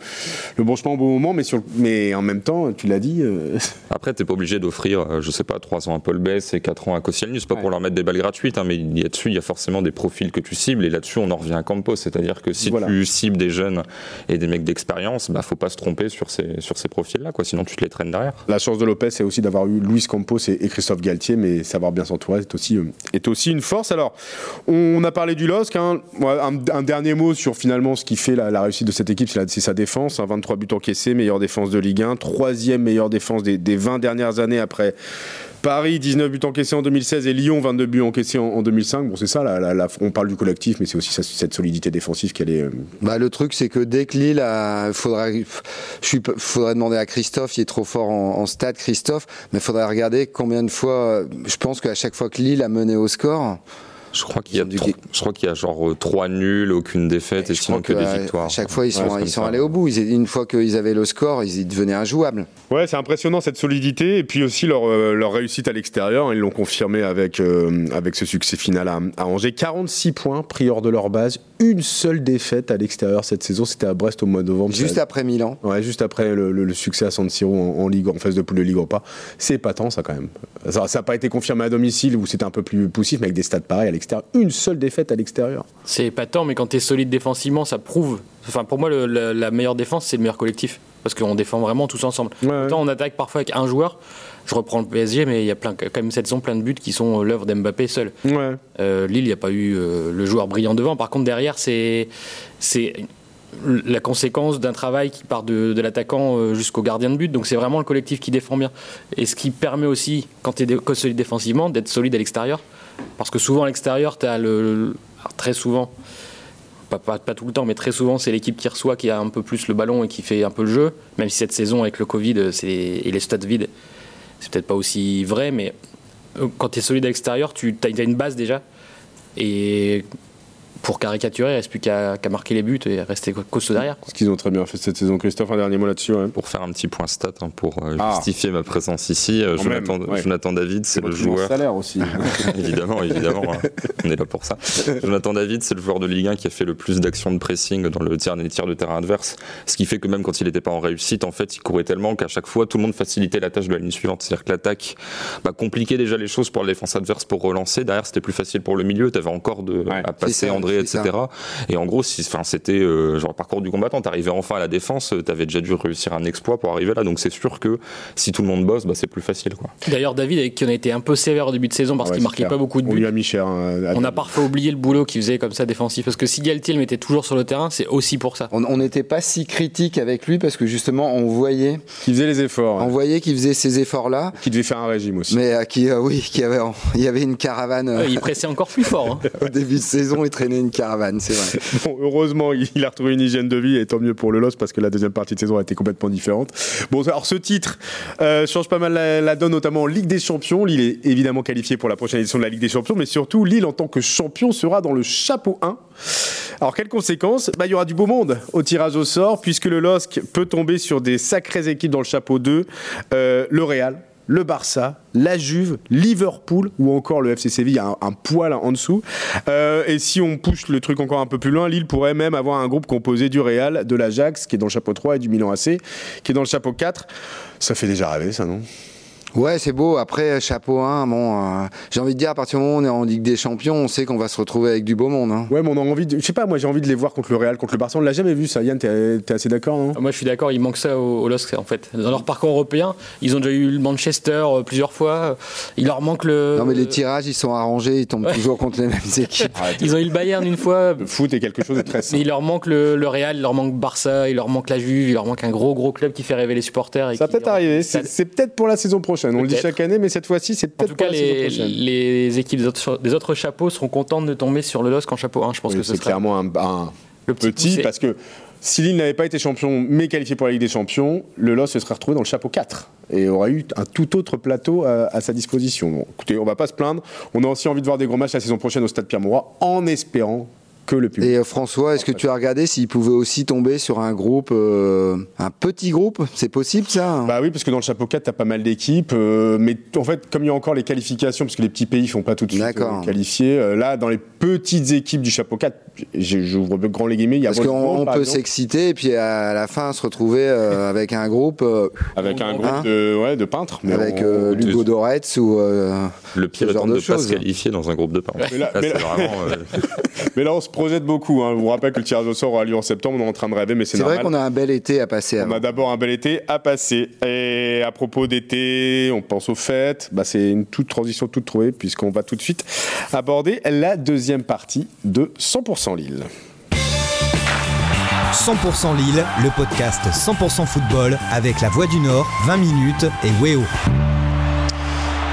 le bon chemin au bon moment, mais, sur, mais en même temps, tu l'as dit. euh, Après, t'es pas obligé d'offrir, euh, je sais pas, 3 ans à Paul Bess et 4 ans à Koscielny. C'est pas Ouais. pour leur mettre des balles gratuites, hein, mais il y a dessus, il y a forcément des profils que tu cibles. Et là-dessus, on en revient à Campos. C'est-à-dire que si Voilà. tu cibles des jeunes et des mecs d'expérience, bah, faut pas se tromper sur ces, sur ces profils-là, quoi. Sinon, tu te les traînes derrière. La chance de Lopez, c'est aussi d'avoir eu Luis Campos et, et Christophe Galtier, mais savoir bien s'entourer est aussi, euh, est aussi une force. Alors, on a parlé du LOSC. hein. Un, dernier mot sur finalement ce qui fait la, réussite de cette équipe, c'est sa défense. hein. 23 buts encaissés, meilleure défense de Ligue 1, troisième meilleure défense des, des 20 dernières années après. Paris, 19 buts encaissés en 2016 et Lyon, 22 buts encaissés en, en 2005. Bon, c'est ça, on parle du collectif, mais c'est aussi cette solidité défensive qu'elle est. euh, Bah, le truc, c'est que dès que Lille a, faudrait, faudrait demander à Christophe, il est trop fort en, en stade, Christophe, mais faudrait regarder combien de fois, je pense qu'à chaque fois que Lille a mené au score, Je crois qu'il y a, je crois qu'il y a genre 3 nuls, aucune défaite et je sinon crois que, que, des victoires. à chaque fois, ils sont, ils allés au bout. Ils- une fois qu'ils avaient le score, ils devenaient injouables. Ouais, c'est impressionnant cette solidité et puis aussi leur, euh, leur réussite à l'extérieur. Ils l'ont confirmé avec, euh, avec ce succès final à, à Angers. 46 points pris hors de leur base. Une seule défaite à l'extérieur cette saison. C'était à Brest au mois de novembre. Juste Ça- après Milan. Ouais, juste après le, le- le succès à San Siro en, en Ligue, en phase de poule de Ligue Europa. C'est épatant, ça, quand même. Ça n'a pas été confirmé à domicile où c'était un peu plus poussif, mais avec des stades pareils à l'extérieur. Une seule défaite à l'extérieur. C'est épatant, mais quand tu es solide défensivement, ça prouve. Enfin, pour moi, le- la, la meilleure défense, c'est le meilleur collectif. Parce qu'on défend vraiment tous ensemble. Ouais, ouais. Autant on attaque parfois avec un joueur. Je reprends le PSG, mais il y a plein, quand même cette saison plein de buts qui sont euh, l'œuvre d'Mbappé seul. Ouais. Euh, Lille, il n'y a pas eu euh, le joueur brillant devant. Par contre, derrière, c'est la conséquence d'un travail qui part de, de l'attaquant jusqu'au gardien de but. Donc c'est vraiment le collectif qui défend bien. Et ce qui permet aussi, quand tu es solide défensivement, d'être solide à l'extérieur. Parce que souvent à l'extérieur, tu as le, très souvent, pas, tout le temps, mais très souvent, c'est l'équipe qui reçoit qui a un peu plus le ballon et qui fait un peu le jeu. Même si cette saison, avec le Covid et les stades vides, c'est peut-être pas aussi vrai, mais euh, quand tu es solide à l'extérieur, tu as, une base déjà. Et pour caricaturer, il reste plus qu'à marquer les buts et rester costaud derrière. quoi. Ce qu'ils ont très bien fait cette saison. Christophe, un dernier mot là-dessus. Pour faire un petit point stat, hein, pour euh, Ah. justifier ma présence ici, euh, Quand Jonathan, même, ouais. Jonathan David, c'est le joueur. salaire aussi. évidemment, évidemment, hein. on est là pour ça. Jonathan David, c'est le joueur de Ligue 1 qui a fait le plus d'actions de pressing dans le tir, les tirs de terrain adverse. Ce qui fait que même quand il n'était pas en réussite, en fait, il courait tellement qu'à chaque fois, tout le monde facilitait la tâche de la ligne suivante. C'est-à-dire que l'attaque bah, compliquait déjà les choses pour la défense adverse pour relancer. Derrière, c'était plus facile pour le milieu. Tu avais encore de, Ouais, à passer André, etc. Et en gros, si, enfin, c'était euh, genre parcours du combattant. T'arrivais enfin à la défense, tu avais déjà dû réussir un exploit pour arriver là. Donc c'est sûr que si tout le monde bosse, bah, c'est plus facile. Quoi. D'ailleurs, David, avec qui on a été un peu sévère au début de saison parce Ouais, qu'il marquait clair. pas beaucoup de On lui buts. a mis cher. hein, On a parfois oublié le boulot qu'il faisait comme ça défensif. Parce que si Galtier le mettait toujours sur le terrain, c'est aussi pour ça. On n'était pas si critique avec lui parce que justement, on voyait, Qui faisait les efforts. on voyait qu'il faisait ces efforts-là, Qui devait faire un régime aussi. mais à qui, euh, oui, qui avait, il y avait une caravane euh, il pressait encore plus fort. hein. au début de saison, il traînait caravane, c'est vrai. Bon, heureusement, il a retrouvé une hygiène de vie et tant mieux pour le LOS parce que la deuxième partie de saison a été complètement différente. Bon, alors ce titre euh, change pas mal la, la donne, notamment en Ligue des Champions. Lille est évidemment qualifié pour la prochaine édition de la Ligue des Champions, mais surtout, Lille en tant que champion sera dans le chapeau 1. Alors, quelles conséquences? Bah, Il y aura du beau monde au tirage au sort, puisque le LOSC peut tomber sur des sacrées équipes dans le chapeau 2. Euh, le Real, le Barça, la Juve, Liverpool ou encore le FC Séville, un, un poil en dessous. Euh, et si on pousse le truc encore un peu plus loin, Lille pourrait même avoir un groupe composé du Real, de l'Ajax, qui est dans le chapeau 3, et du Milan AC, qui est dans le chapeau 4. Ça fait déjà rêver, ça, non? Ouais, c'est beau. Après, chapeau 1, bon, euh, j'ai envie de dire, à partir du moment où on est en Ligue des Champions, on sait qu'on va se retrouver avec du beau monde. hein. Ouais, mais on a envie de. Je sais pas, moi j'ai envie de les voir contre le Real, contre le Barça. On l'a jamais vu, ça. Yann, t'es t'es assez d'accord, non Moi, je suis d'accord, il manque ça au, au LOSC en fait. Dans leur parcours européen, ils ont déjà eu le Manchester euh, plusieurs fois. Il leur manque le. Non, mais les tirages, ils sont arrangés, ils tombent Ouais. toujours contre les mêmes équipes. Ils ont eu le Bayern une fois. Le foot est quelque chose de très Mais simple. il leur manque le, le Real, il leur manque Barça, il leur manque la Juve, il leur manque un gros gros club qui fait rêver les supporters. Et Ça va peut-être arriver. C'est peut-être pour la saison prochaine. On le dit chaque année, mais cette fois-ci, c'est peut-être cas, la saison les, prochaine. les équipes des autres, des autres chapeaux seront contentes de tomber sur le LOSC en chapeau 1. Je pense Oui, que ce c'est clairement un, un- Le petit parce que si Lille n'avait pas été champion, mais qualifié pour la Ligue des Champions, le LOS se serait retrouvé dans le chapeau 4 et aurait eu un tout autre plateau à, à sa disposition. Bon, écoutez, on va pas se plaindre. On a aussi envie de voir des gros matchs la saison prochaine au Stade Pierre-Mauroy, en espérant que le public. Et euh, François, est-ce que tu as regardé s'il pouvait aussi tomber sur un groupe, euh, un petit groupe? C'est possible ça Bah oui, parce que dans le chapeau 4, t'as pas mal d'équipes. euh, mais en fait, comme il y a encore les qualifications, parce que les petits pays font pas tout de suite euh, qualifier, euh, là, dans les petites équipes du chapeau 4, j'ai- j'ouvre le grand les guillemets, il y a Parce qu'on peut s'exciter et puis à la fin se retrouver euh, avec un groupe euh, avec un Hein? groupe de, ouais, de peintres. mais avec on- euh, Lugo Doretz ou euh, Le pire Ce genre étant de ne pas se qualifier dans un groupe de pain. Mais là- Là, mais c'est là- vraiment, euh, Mais là, on se projette beaucoup. Hein. Je vous rappelle que le tirage au sort aura lieu en septembre. On est en train de rêver, mais c'est c'est vrai normal. qu'on a un bel été à passer. On a d'abord un bel été à passer. Et à propos d'été, on pense aux fêtes. Bah, c'est une toute transition toute trouvée, puisqu'on va tout de suite aborder la deuxième partie de 100% Lille. 100% Lille, le podcast 100% football avec la Voix du Nord, 20 minutes et Weo.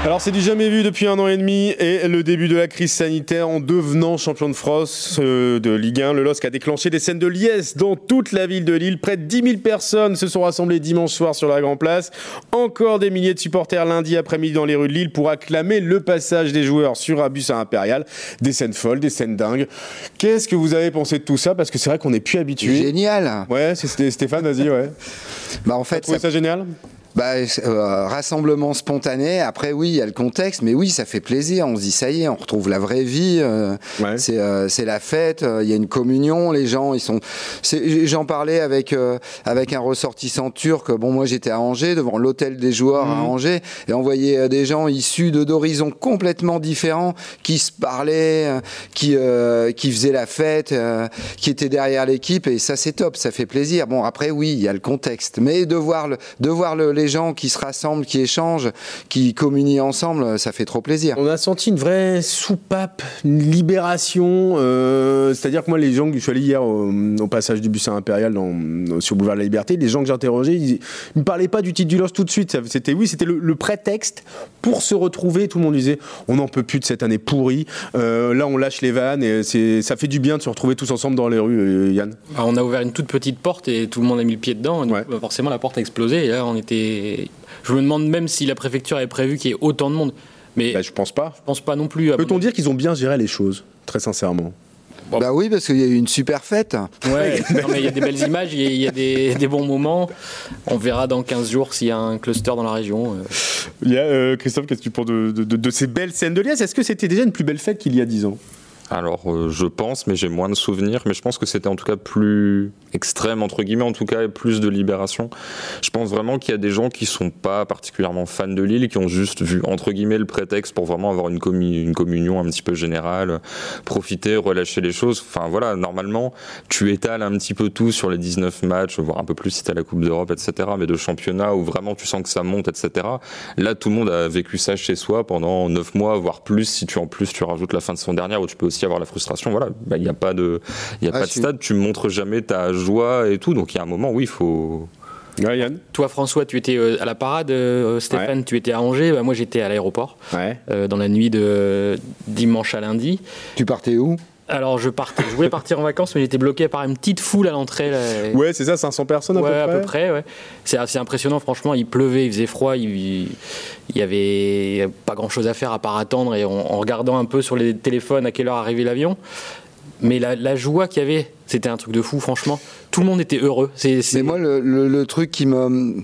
Alors c'est du jamais vu depuis un an et demi et le début de la crise sanitaire en devenant champion de France euh, de Ligue 1, le LOSC a déclenché des scènes de liesse dans toute la ville de Lille. Près de 10 000 personnes se sont rassemblées dimanche soir sur la Grand Place. Encore des milliers de supporters lundi après-midi dans les rues de Lille pour acclamer le passage des joueurs sur un bus à Impérial. Des scènes folles, des scènes dingues. Qu'est-ce que vous avez pensé de tout ça? Parce que c'est vrai qu'on n'est plus habitué. Génial. Ouais, Sté- Stéphane, vas-y, ouais. Bah en fait, ça ça génial? Bah, euh, rassemblement spontané. Après, oui, il y a le contexte, mais oui, ça fait plaisir. On se dit, ça y est, on retrouve la vraie vie. euh, Ouais. C'est euh, c'est la fête. Il y a une communion. Les gens, ils sont. J'en parlais avec avec un ressortissant turc. Bon, moi, j'étais à Angers, devant l'hôtel des joueurs Mhm. à Angers, et on voyait des gens issus de d'horizons complètement différents, qui se parlaient, qui qui faisaient la fête, qui étaient derrière l'équipe. Et ça, c'est top. Ça fait plaisir. Bon, après, oui, il y a le contexte, mais de voir le, de voir le- les gens qui se rassemblent, qui échangent, qui communient ensemble, ça fait trop plaisir. On a senti une vraie soupape, une libération. euh, C'est-à-dire que moi, les gens que je suis allé hier au, au passage du bus à Impérial dans, sur Boulevard de la Liberté, les gens que j'ai interrogés, ils ne me parlaient pas du titre du Lost tout de suite. C'était oui, c'était le, le prétexte pour se retrouver. Tout le monde disait on n'en peut plus de cette année pourrie. Euh, là, on lâche les vannes et ça fait du bien de se retrouver tous ensemble dans les rues, euh, Yann. Ah, on a ouvert une toute petite porte et tout le monde a mis le pied dedans. Donc, Ouais. bah, forcément, la porte a explosé. Et là, on était. Je me demande même si la préfecture avait prévu qu'il y ait autant de monde. Mais Bah, je pense pas. je pense pas non plus. Peut-on dire qu'ils ont bien géré les choses, très sincèrement? Bah oui, parce qu'il y a eu une super fête. Ouais, non, mais il y a des belles images, il y a, il y a des, des bons moments. On verra dans 15 jours s'il y a un cluster dans la région. euh. Il y a, euh, Christophe, qu'est-ce que tu penses de, de- de- de ces belles scènes de liesse? Est-ce que c'était déjà une plus belle fête qu'il y a 10 ans? Alors, euh, je pense, mais j'ai moins de souvenirs, mais je pense que c'était en tout cas plus extrême, entre guillemets, en tout cas, et plus de libération. Je pense vraiment qu'il y a des gens qui sont pas particulièrement fans de Lille, qui ont juste vu, entre guillemets, le prétexte pour vraiment avoir une, une communion un petit peu générale, profiter, relâcher les choses. Enfin, voilà, normalement, tu étales un petit peu tout sur les 19 matchs, voire un peu plus si t'as la Coupe d'Europe, etc., mais de championnat où vraiment tu sens que ça monte, etc. Là, tout le monde a vécu ça chez soi pendant 9 mois, voire plus, si tu en plus tu rajoutes la fin de saison dernière où tu peux aussi avoir la frustration. Voilà, Bah, il n'y a pas de, il y a Ah, pas de suis- stade, tu montres jamais ta joie et tout. Donc il y a un moment, oui, il faut. Toi, François, tu étais euh, à la parade. euh, Stéphane, tu étais à Angers. Bah, moi, j'étais à l'aéroport Ouais. euh, dans la nuit de dimanche à lundi. Tu partais où? Alors, je partais. Je voulais partir en vacances, mais j'étais bloqué par une petite foule à l'entrée. là. Ouais, c'est ça, 500 personnes à Ouais, peu près. à peu près, ouais. C'est assez impressionnant, franchement. Il pleuvait, il faisait froid, il, il y avait pas grand chose à faire à part attendre et en, en regardant un peu sur les téléphones à quelle heure arrivait l'avion. Mais la, la joie qu'il y avait, c'était un truc de fou, franchement. Tout le monde était heureux. C'est, c'est- Mais moi, le, le- le truc qui me.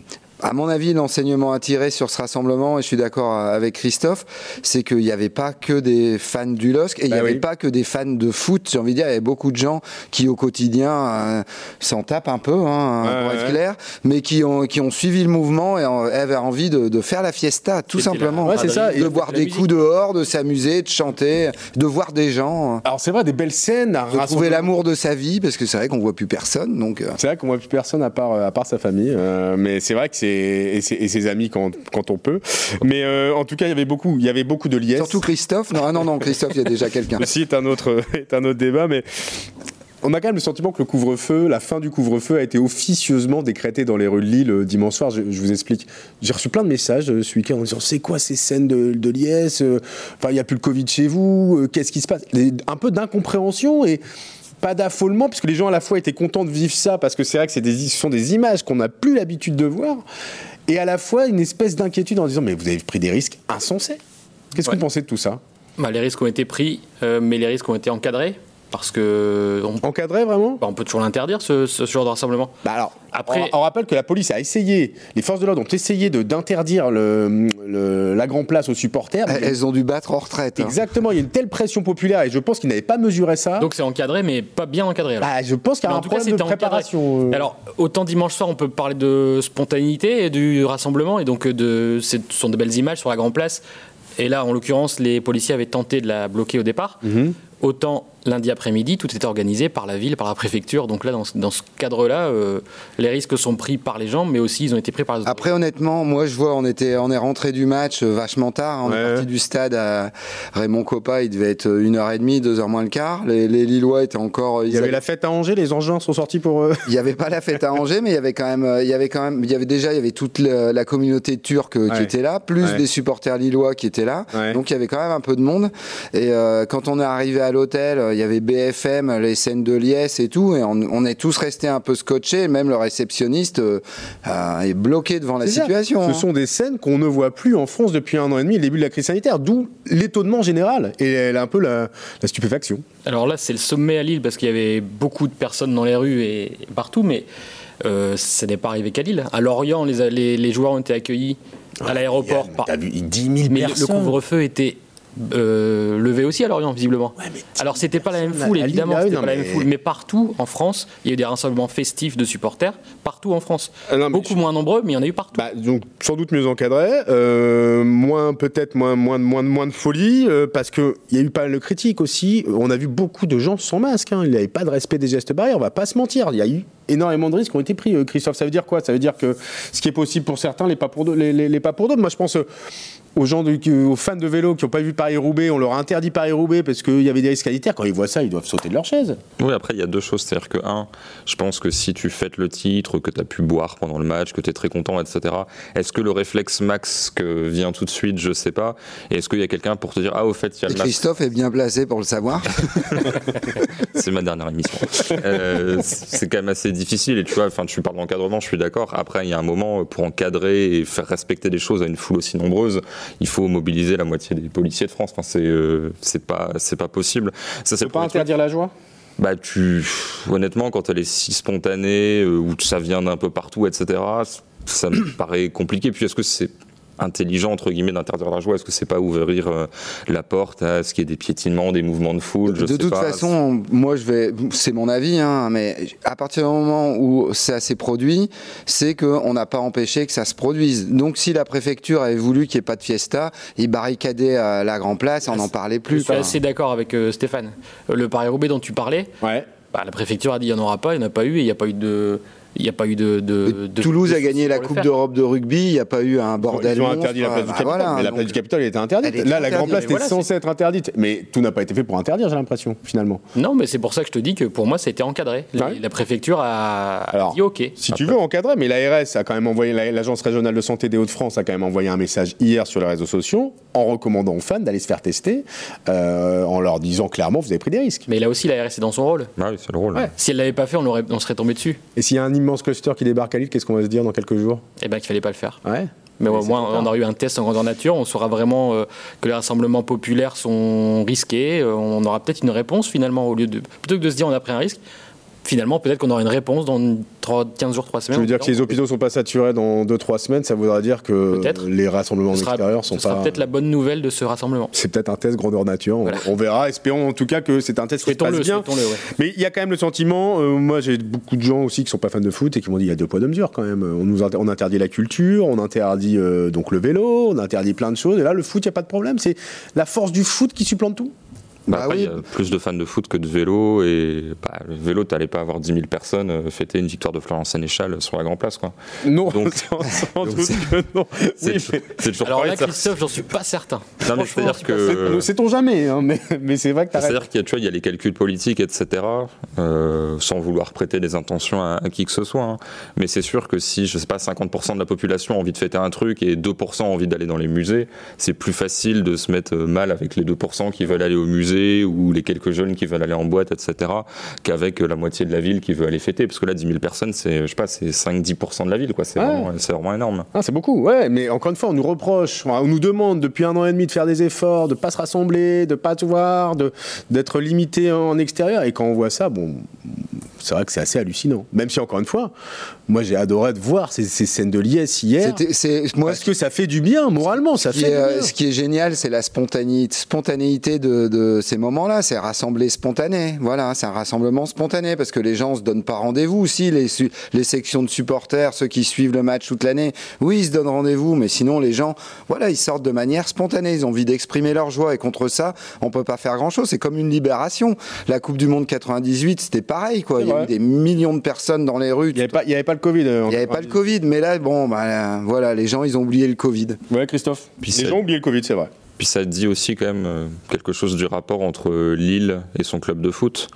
À mon avis, l'enseignement à tirer sur ce rassemblement, et je suis d'accord avec Christophe, c'est qu'il n'y avait pas que des fans du LOSC et il n'y Bah avait oui. pas que des fans de foot. J'ai envie de dire, il y avait beaucoup de gens qui, au quotidien, euh, s'en tapent un peu, hein, Ouais, pour ouais. être clair, mais qui ont, qui ont suivi le mouvement et en- avaient envie de, de faire la fiesta, tout simplement. Ouais, c'est ça. De Et boire des musique. coups dehors, de s'amuser, de chanter, de voir des gens, Alors c'est vrai, des belles scènes. un de trouver l'amour de sa vie, parce que c'est vrai qu'on voit plus personne. Donc, euh, C'est vrai qu'on voit plus personne à part, à part sa famille, euh, mais c'est vrai que c'est et, ses- et ses amis quand, quand on peut. Mais euh, en tout cas, il y avait beaucoup, il y avait beaucoup de liesse. Surtout Christophe. Non, ah non, non, Christophe, il y a déjà quelqu'un. Ceci est un autre, est un autre débat, mais on a quand même le sentiment que le couvre-feu, la fin du couvre-feu a été officieusement décrétée dans les rues de Lille euh, dimanche soir. Je, je vous explique. J'ai reçu plein de messages euh, ce week-end en disant c'est quoi ces scènes de, de liesse Enfin, il n'y a plus le Covid chez vous. euh, Qu'est-ce qui se passe? Un peu d'incompréhension et pas d'affolement, puisque les gens à la fois étaient contents de vivre ça, parce que c'est vrai que des, ce sont des images qu'on n'a plus l'habitude de voir, et à la fois une espèce d'inquiétude en disant mais vous avez pris des risques insensés. Qu'est-ce que vous pensez de tout ça? Bah, les risques ont été pris, euh, mais les risques ont été encadrés parce que on, Encadré vraiment bah, on peut toujours l'interdire ce, ce genre de rassemblement. Bah alors, Après- on, on rappelle que la police a essayé, les forces de l'ordre ont essayé de- d'interdire le, le- la Grand Place aux supporters. mais Elles elles ont dû battre en retraite. hein. Exactement, il y a une telle pression populaire et je pense qu'ils n'avaient pas mesuré ça. Donc c'est encadré, mais pas bien encadré. alors. Bah, je pense qu'il y a en un tout cas, problème de c'était encadré. préparation. euh. Alors, autant dimanche soir, on peut parler de spontanéité et du rassemblement, et donc euh, de, ce sont de belles images sur la Grand Place. Et là, en l'occurrence, les policiers avaient tenté de la bloquer au départ. Mhm. Autant lundi après-midi, tout était organisé par la ville, par la préfecture. Donc là, dans, ce- dans ce cadre-là, euh, les risques sont pris par les gens, mais aussi ils ont été pris par les autorités. Après, honnêtement, moi, je vois, on était, on est rentré du match euh, vachement tard. On Ouais. est parti du stade à Raymond Coppa, il devait être une heure et demie, deux heures moins le quart. Les, les Lillois étaient encore. Il y avait avaient- la fête à Angers, les engins sont sortis pour. euh, Il n'y avait pas la fête à Angers, mais il y avait quand même, euh, il y avait quand même, il y avait déjà, il y avait toute la, la communauté turque euh, qui était là, plus Ouais. des supporters lillois qui étaient là. Ouais. Donc il y avait quand même un peu de monde. Et euh, quand on est arrivé à l'hôtel, euh, il y avait BFM, les scènes de liesse et tout, et on, on est tous restés un peu scotchés. Même le réceptionniste euh, euh, est bloqué devant la ça. situation. Ce hein. sont des scènes qu'on ne voit plus en France depuis un an et demi, le début de la crise sanitaire, d'où l'étonnement général et elle a un peu la, la stupéfaction. Alors là, c'est le sommet à Lille parce qu'il y avait beaucoup de personnes dans les rues et partout, mais euh, ça n'est pas arrivé qu'à Lille. À Lorient, les, les, les joueurs ont été accueillis à l'aéroport. par- T'as vu 10 000 Mais le- le personnes. couvre-feu était euh, levé aussi à Lorient, visiblement. Alors c'était pas la même foule, évidemment, c'était la mais- même foule, mais partout en France, il y a eu des rassemblements festifs de supporters, partout en France. Ah non, Beaucoup je- moins nombreux, mais il y en a eu partout. Bah, donc sans doute mieux encadré, euh, moins peut-être moins moins moins moins de folie euh, parce que il y a eu pas mal de critiques aussi. On a vu beaucoup de gens sans masque. hein. Il n'y avait pas de respect des gestes barrières. On va pas se mentir. Il y a eu énormément de risques qui ont été pris. euh, Christophe, ça veut dire quoi? Ça veut dire que ce qui est possible pour certains, les pas pour d'autres. Les, les- les pas pour d'autres. Moi, je pense euh, aux gens, de- aux fans de vélo qui n'ont pas vu Paris-Roubaix. On leur a interdit Paris-Roubaix parce qu'il y avait des risques sanitaires. Quand ils voient ça, ils doivent sauter de leur chaise. Oui, après, il y a deux choses. C'est-à-dire que, un, je pense que si tu fêtes le titre, que tu as pu boire pendant le match, que tu es très content, etc., est-ce que le réflexe max que vient tout de suite, je sais pas, et est-ce qu'il y a quelqu'un pour te dire, ah, au fait, il y a Et le masque Christophe est bien placé pour le savoir. C'est ma dernière émission. Euh, c'est quand même assez difficile. Et tu vois, enfin, tu parles d'encadrement, je suis d'accord. Après, il y a un moment pour encadrer et faire respecter les choses à une foule aussi nombreuse, il faut mobiliser la moitié des policiers de France. Enfin, c'est euh, pas c'est pas possible. Ça, peux pas truc. interdire la joie? Bah, tu, honnêtement, quand elle est si spontanée, euh, ou ça vient d'un peu partout, etc., ça me paraît compliqué. Puis est-ce que c'est intelligent, entre guillemets, d'interdire la joie Est-ce que c'est pas ouvrir euh, la porte à ce qu'il y ait des piétinements, des mouvements de foule je de sais toute pas. façon, moi je vais, c'est mon avis, hein, mais à partir du moment où ça s'est produit, c'est qu'on n'a pas empêché que ça se produise. Donc si la préfecture avait voulu qu'il n'y ait pas de fiesta, ils barricadaient à la Grand Place, on n'en parlait Je plus. suis quoi. assez d'accord avec euh, Stéphane. Euh, Le Paris-Roubaix dont tu parlais, Ouais. bah, la préfecture a dit il n'y en aura pas, il n'y en a pas eu, et il n'y a pas eu de. Il n'y a pas eu de. de- de- Toulouse de a gagné la Coupe d'Europe de rugby, il n'y a pas eu un bordel. Ils ont interdit la place du bah, Capitole, voilà, mais la place du Capitole elle était interdite. Là, la Grand Place était voilà, censée être interdite, mais tout n'a pas été fait pour interdire, j'ai l'impression, finalement. Non, mais c'est pour ça que je te dis que pour moi, ça a été encadré. La, Ouais. la préfecture a, Alors, dit OK. Si tu veux encadrer, mais l'ARS a quand même envoyé, la- l'Agence régionale de santé des Hauts-de-France a quand même envoyé un message hier sur les réseaux sociaux en recommandant aux fans d'aller se faire tester, euh, en leur disant clairement vous avez pris des risques. Mais là aussi, la RS est dans son rôle. Ah oui, c'est le rôle. Ouais. Si elle l'avait pas fait, on, aurait- on serait tombé dessus. Et s'il y a un immense cluster qui débarque à Lille, qu'est-ce qu'on va se dire dans quelques jours? Eh bien, qu'il fallait pas le faire. Ouais. Mais au moins, on aura eu un test en grandeur nature. On saura vraiment euh, que les rassemblements populaires sont risqués. Euh, on aura peut-être une réponse finalement au lieu de plutôt que de se dire on a pris un risque. Finalement, peut-être qu'on aura une réponse dans 3, 15 jours, 3 Je semaines. veux en dire que si les hôpitaux sont pas saturés dans 2-3 semaines, ça voudra dire que les rassemblements sera, extérieur sont ce sera pas. peut-être la bonne nouvelle de ce rassemblement. C'est peut-être un test grandeur nature. on- Voilà. On, verra. Espérons en tout cas que c'est un test qui se passe Souhaitons-le, bien. ouais. Mais il y a quand même le sentiment, euh, moi j'ai beaucoup de gens aussi qui sont pas fans de foot et qui m'ont dit il y a deux poids deux mesures quand même. On nous inter- on interdit la culture, on interdit euh, donc le vélo, on interdit plein de choses. Et là le foot il y a pas de problème, c'est la force du foot qui supplante tout. Bah, Bah après, oui. il y a plus de fans de foot que de vélo. Et bah, le vélo, t'allais pas avoir 10 000 personnes euh, fêter une victoire de Florence Sénéchal sur la Grand Place. Quoi. Non, Donc- sans, doute c'est- que non. C'est Oui, mais- c'est toujours Alors pareil, là, Christophe, j'en suis pas certain. Non, mais c'est-à-dire que. c'est- Sait-on jamais, hein, mais, mais c'est vrai que. C'est-à-dire qu'il y a, tu y les calculs politiques, etc., euh, sans vouloir prêter des intentions à, à qui que ce soit. hein. Mais c'est sûr que si, je sais pas, 50% de la population a envie de fêter un truc et 2% a envie d'aller dans les musées, c'est plus facile de se mettre mal avec les 2% qui veulent aller au musée ou les quelques jeunes qui veulent aller en boîte, etc., qu'avec la moitié de la ville qui veut aller fêter. Parce que là, 10 000 personnes, c'est, je sais pas, c'est 5-10% de la ville, quoi. C'est, Ouais. vraiment, c'est vraiment énorme. Ah, c'est beaucoup, ouais, mais encore une fois, on nous reproche, on nous demande depuis un an et demi de faire des efforts, de pas se rassembler, de pas tout voir, de, d'être limité en extérieur. Et quand on voit ça, bon, c'est vrai que c'est assez hallucinant. Même si, encore une fois, moi j'ai adoré de voir ces, ces scènes de liesse hier. Moi, Parce que ça fait du bien, moralement, ça Ce qui, fait est, du euh, bien. ce qui est génial, c'est la spontanéité, spontanéité de, de ces moments-là. C'est rassembler spontané. Voilà, c'est un rassemblement spontané parce que les gens se donnent pas rendez-vous aussi. Les, sections de supporters, ceux qui suivent le match toute l'année, oui, ils se donnent rendez-vous, mais sinon les gens, voilà, ils sortent de manière spontanée. Ils ont envie d'exprimer leur joie et contre ça, on peut pas faire grand-chose. C'est comme une libération. La Coupe du Monde 98, c'était pareil, quoi. Il y a eu des millions de personnes dans les rues. Il n'y avait, pas- il y avait pas le Covid. euh, Il n'y avait pas le Covid, mais là, bon, bah, voilà, les gens, ils ont oublié le Covid. Ouais, Christophe. Puis Les gens ont oublié le Covid, c'est vrai. Puis ça dit aussi quand même euh, quelque chose du rapport entre Lille et son club de foot.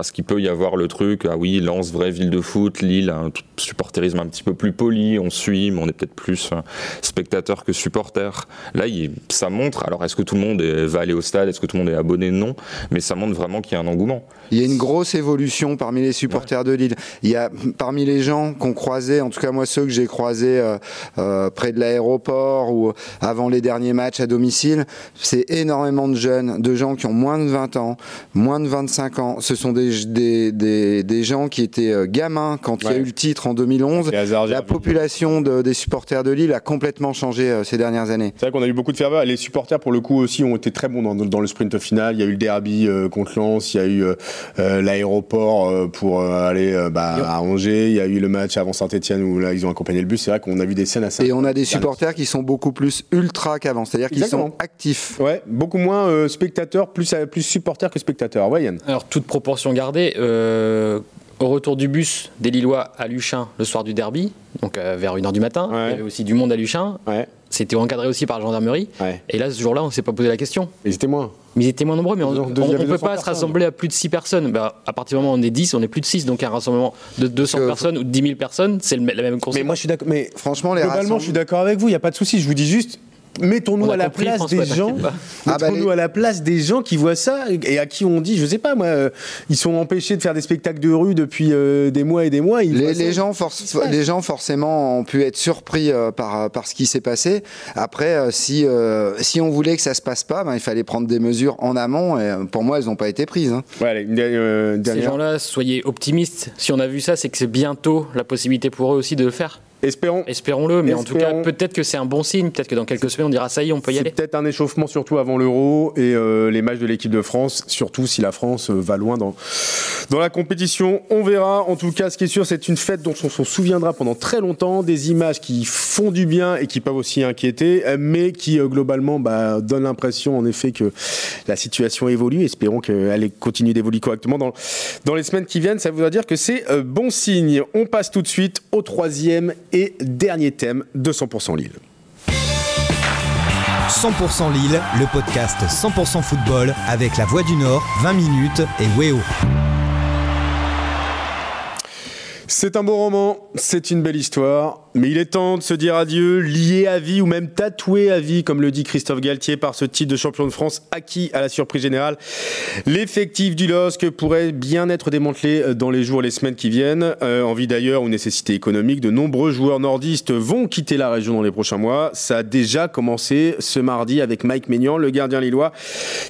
Parce qu'il peut y avoir le truc, ah oui, Lens, vraie ville de foot, Lille, un supporterisme un petit peu plus poli, on suit, mais on est peut-être plus euh, spectateur que supporter. Là, ça montre, alors est-ce que tout le monde va aller au stade, est-ce que tout le monde est abonné? Non, mais ça montre vraiment qu'il y a un engouement. Il y a une grosse évolution parmi les supporters de Lille. Il y a parmi les gens qu'on croisait, en tout cas moi ceux que j'ai croisés euh, euh, près de l'aéroport ou avant les derniers matchs à domicile, c'est énormément de jeunes, de gens qui ont moins de 20 ans, moins de 25 ans. Ce sont des, des, des, des gens qui étaient euh, gamins quand il y a eu le titre en 2011. C'est hasard, j'ai La population de- des supporters de Lille a complètement changé euh, ces dernières années. C'est vrai qu'on a eu beaucoup de ferveur. Les supporters, pour le coup, aussi ont été très bons dans, dans le sprint final. Il y a eu le derby euh, contre Lens, il y a eu euh, l'aéroport euh, pour euh, aller euh, bah, à Angers, il y a eu le match avant Saint-Etienne où là ils ont accompagné le bus. C'est vrai qu'on a vu des scènes assez. Et on a des supporters qui sont beaucoup plus ultra qu'avant, c'est-à-dire qu'ils sont actifs. Ouais, beaucoup moins euh, spectateurs, plus, plus supporters que spectateurs. Ouais, Yann. Alors, toute proportion gardée, euh, au retour du bus des Lillois à Luchin le soir du derby, donc euh, vers 1h du matin, Ouais. il y avait aussi du monde à Luchin. Ouais, C'était encadré aussi par la gendarmerie. ouais. Et là, ce jour-là, on ne s'est pas posé la question. Ils étaient moins. Mais ils étaient moins nombreux, mais on ne peut 200 pas se rassembler à plus de 6 personnes. Bah, à partir du moment où on est 10, on est plus de 6. Donc un rassemblement de 200 Que- personnes ou de 10 000 personnes, c'est la même Mais conséquence. moi, je suis d'accord. Mais Franchement, les globalement, je suis d'accord avec vous. Il n'y a pas de souci. Je vous dis juste. Mettons-nous à la compris, place François, des gens. Ah bah, les- à la place des gens qui voient ça et à qui on dit, je sais pas moi, euh, ils sont empêchés de faire des spectacles de rue depuis euh, des mois et des mois. ils Les, gens, les gens forcément ont pu être surpris euh, par, par ce qui s'est passé. Après, euh, si, euh, si on voulait que ça se passe pas, ben, il fallait prendre des mesures en amont. Et pour moi, elles n'ont pas été prises. hein. Ouais, allez, une dernière- Ces gens-là, soyez optimistes. Si on a vu ça, c'est que c'est bientôt la possibilité pour eux aussi de le faire. Espérons. Espérons-le, mais en tout cas, peut-être que c'est un bon signe. Peut-être que dans quelques semaines, on dira ça y est, on peut y aller. peut-être un échauffement surtout avant l'Euro et euh, les matchs de l'équipe de France, surtout si la France euh, va loin dans, dans la compétition. On verra. En tout cas, ce qui est sûr, c'est une fête dont on s'en souviendra pendant très longtemps, des images qui font du bien et qui peuvent aussi inquiéter, mais qui euh, globalement bah, donnent l'impression en effet que la situation évolue. Espérons qu'elle continue d'évoluer correctement dans, dans les semaines qui viennent. Ça voudra dire que c'est bon signe. On passe tout de suite au troisième et dernier thème de 100% Lille. 100% Lille, le podcast 100% football avec la Voix du Nord, 20 minutes et Weo. C'est un beau roman, c'est une belle histoire, mais il est temps de se dire adieu, lié à vie ou même tatoué à vie, comme le dit Christophe Galtier, par ce titre de champion de France acquis à la surprise générale. L'effectif du LOSC pourrait bien être démantelé dans les jours et les semaines qui viennent. Euh, envie d'ailleurs ou nécessité économique, de nombreux joueurs nordistes vont quitter la région dans les prochains mois. Ça a déjà commencé ce mardi avec Mike Maignan, le gardien lillois,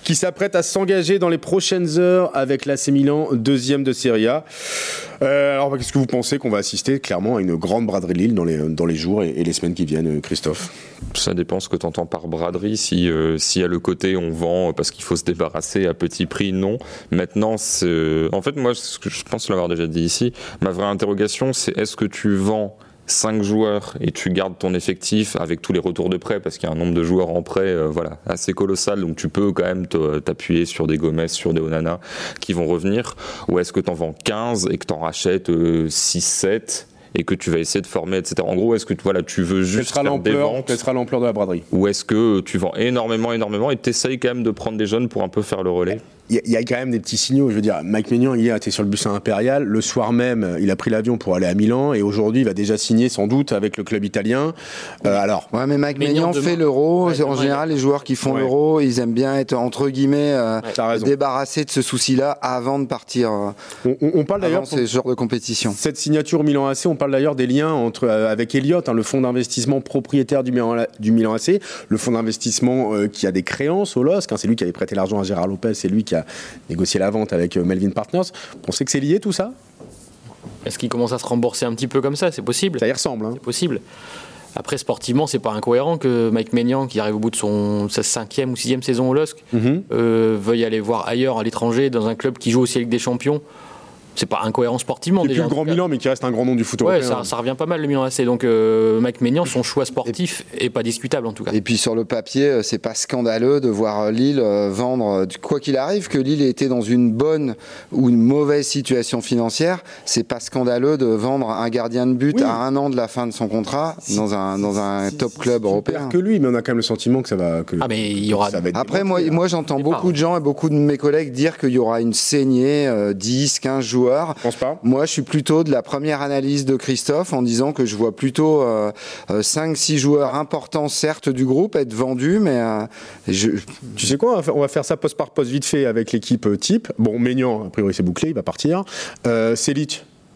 qui s'apprête à s'engager dans les prochaines heures avec l'AC Milan, deuxième de Serie A. Euh, alors, qu'est-ce que vous pensez qu'on va assister clairement à une grande braderie de Lille dans les, dans les jours et, les semaines qui viennent, euh, Christophe. Ça dépend ce que tu entends par braderie. Si euh, y a le côté on vend parce qu'il faut se débarrasser à petit prix, non. Maintenant, c'est- en fait, moi, ce que je pense l'avoir déjà dit ici, ma vraie interrogation, c'est est-ce que tu vends 5 joueurs et tu gardes ton effectif avec tous les retours de prêt? Parce qu'il y a un nombre de joueurs en prêt euh, voilà, assez colossal. Donc tu peux quand même t'appuyer sur des Gomez, sur des Onana qui vont revenir. Ou est-ce que tu en vends 15 et que tu en rachètes 6, 7 et que tu vas essayer de former, etc. En gros, est-ce que tu- voilà, tu veux juste faire des ventes l'ampleur de la braderie? Ou est-ce que tu vends énormément, énormément et t'essayes quand même de prendre des jeunes pour un peu faire le relais? Il y, a quand même des petits signaux. Je veux dire, Mike Maignan, hier, était sur le bus à Impérial. Le soir même, il a pris l'avion pour aller à Milan. Et aujourd'hui, il va déjà signer, sans doute, avec le club italien. Euh, alors. Ouais, mais Mike Maignan fait l'euro. en général, les joueurs qui font l'euro, ils aiment bien être, entre guillemets, euh, débarrassés de ce souci-là avant de partir. Euh, on, parle d'ailleurs. ce genre de compétition. Cette signature Milan AC, on parle d'ailleurs des liens entre, avec Elliott, hein, le fonds d'investissement propriétaire du Milan, du Milan AC, le fonds d'investissement qui a des créances au LOSC. Hein, c'est lui qui avait prêté l'argent à Gérard Lopez, c'est lui qui a négocier la vente avec euh, Melvin Partners. On sait que c'est lié tout ça? Est-ce qu'il commence à se rembourser un petit peu comme ça? C'est possible. Ça y ressemble. Hein. C'est possible. Après, sportivement, c'est pas incohérent que Mike Maignan, qui arrive au bout de son, sa cinquième ou sixième saison au LOSC, mhm. euh, veuille aller voir ailleurs à l'étranger, dans un club qui joue aussi avec des champions c'est pas incohérent sportivement. C'est plus le grand Milan, mais qui reste un grand nom du foot ouais, Ça, ça, revient pas mal le Milan AC. Donc euh, Mike Maignan, son choix sportif est pas discutable en tout cas. Et puis sur le papier, euh, c'est pas scandaleux de voir euh, Lille vendre, quoi qu'il arrive, que Lille ait été dans une bonne ou une mauvaise situation financière, c'est pas scandaleux de vendre un gardien de but à un an de la fin de son contrat dans un, dans un top club européen. que lui, mais on a quand même le sentiment que ça va. Que ah, mais il y aura. Après, moi, moi j'entends beaucoup de gens et beaucoup de mes collègues dire qu'il y aura une saignée, 10, 15 jours pense pas? Moi, je suis plutôt de la première analyse de Christophe en disant que je vois plutôt 5-6 euh, euh, joueurs importants, certes, du groupe être vendus, mais euh, je... Tu sais quoi On va faire ça poste par poste vite fait avec l'équipe type. Bon, Maignan, a priori, c'est bouclé, il va partir. Euh,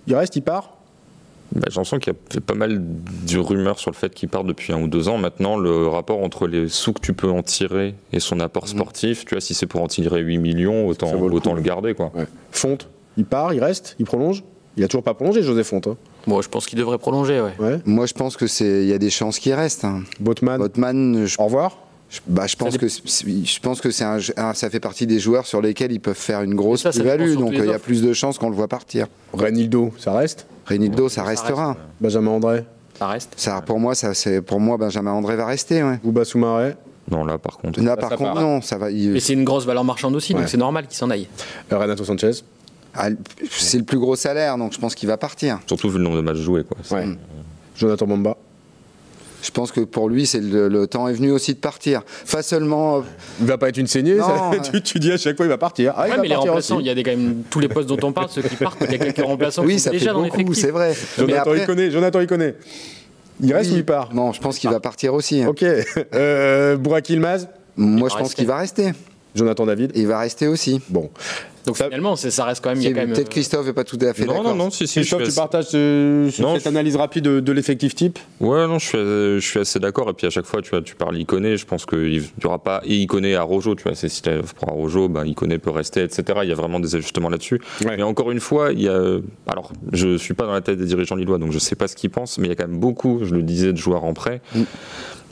il reste, il part? Bah, J'en sens qu'il y a fait pas mal de rumeurs sur le fait qu'il part depuis un ou deux ans. Maintenant, le rapport entre les sous que tu peux en tirer et son apport mmh. sportif, tu vois, si c'est pour en tirer 8 millions, autant, autant le, garder. Quoi. Fonte? Il part, il reste, il prolonge Il a toujours pas prolongé, Joseph Fonte. Hein. Moi, je pense qu'il devrait prolonger, ouais. Moi, je pense que c'est, il y a des chances qu'il reste. Hein. Botman. Botman. Au revoir. Je, bah, je pense que je pense que c'est un, ça fait partie des joueurs sur lesquels ils peuvent faire une grosse plus-value, donc il y a plus de chances qu'on le voit partir. Renildo, ça reste Renildo, ça, restera. Benjamin André. Ça reste. Ça, pour moi, ça, c'est pour moi Benjamin André va rester. Ouais. Bouba Soumaré. Non, là par contre. Là, par contre, non, ça va. Mais c'est une grosse valeur marchande aussi, donc c'est normal qu'il s'en aille. Euh, Renato Sanchez. Ah, c'est le plus gros salaire, donc je pense qu'il va partir. Surtout vu le nombre de matchs joués. Quoi. Jonathan Bamba je pense que pour lui, c'est le, temps est venu aussi de partir. Pas seulement. Euh, il va pas être une saignée. tu, dis à chaque fois il va partir. Ah, il mais les remplaçants, il y a des, quand même tous les postes dont on parle, ceux qui partent, il y a quelques remplaçants oui, qui sont déjà dans beaucoup, c'est vrai. Jonathan, il connaît. Jonathan, il connaît. Il reste ou il part? Non, je pense qu'il va partir aussi. Hein. Ok. Euh, Ilmaz Moi, je pense qu'il va rester. Jonathan David? Il va rester aussi. Bon. Donc finalement, ça reste quand même. Peut-être euh, Christophe n'est pas tout à fait d'accord. Non, non, non, si, si, Christophe, tu partages euh, cette analyse rapide de, l'effectif type Ouais, non, je suis, je suis assez d'accord. Et puis à chaque fois, tu, vois, tu parles Iconé, je pense qu'il n'y aura pas. Et Iconé à Rojo, tu vois, si tu pour Rojo, ben, Iconé peut rester, etc. Il y a vraiment des ajustements là-dessus. Mais encore une fois, il y a. Alors, je ne suis pas dans la tête des dirigeants lillois, donc je ne sais pas ce qu'ils pensent, mais il y a quand même beaucoup, je le disais, de joueurs en prêt. Mm.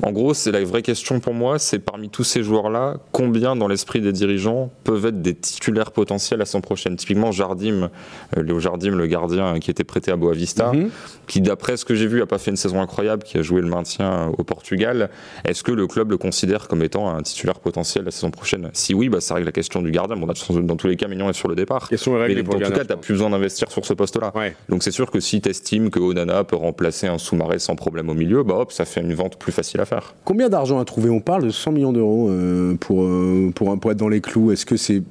En gros, c'est la vraie question pour moi, c'est parmi tous ces joueurs-là, combien dans l'esprit des dirigeants peuvent être des titulaires potentiels la saison prochaine Typiquement, Jardim, euh, Léo Jardim, le gardien qui était prêté à Boavista, mhm. qui d'après ce que j'ai vu n'a pas fait une saison incroyable, qui a joué le maintien au Portugal. Est-ce que le club le considère comme étant un titulaire potentiel la saison prochaine? Si oui, bah, ça règle la question du gardien. Bon, dans tous les cas, Mignon est sur le départ. Mais en tout cas, tu n'as plus besoin d'investir sur ce poste-là. Donc c'est sûr que si tu estimes que Onana peut remplacer un sous-marin sans problème au milieu, bah hop, ça fait une vente plus facile à faire. Combien d'argent à trouver? On parle de 100 millions d'euros euh, pour, euh, pour, pour être dans les clous. Est-ce que c'est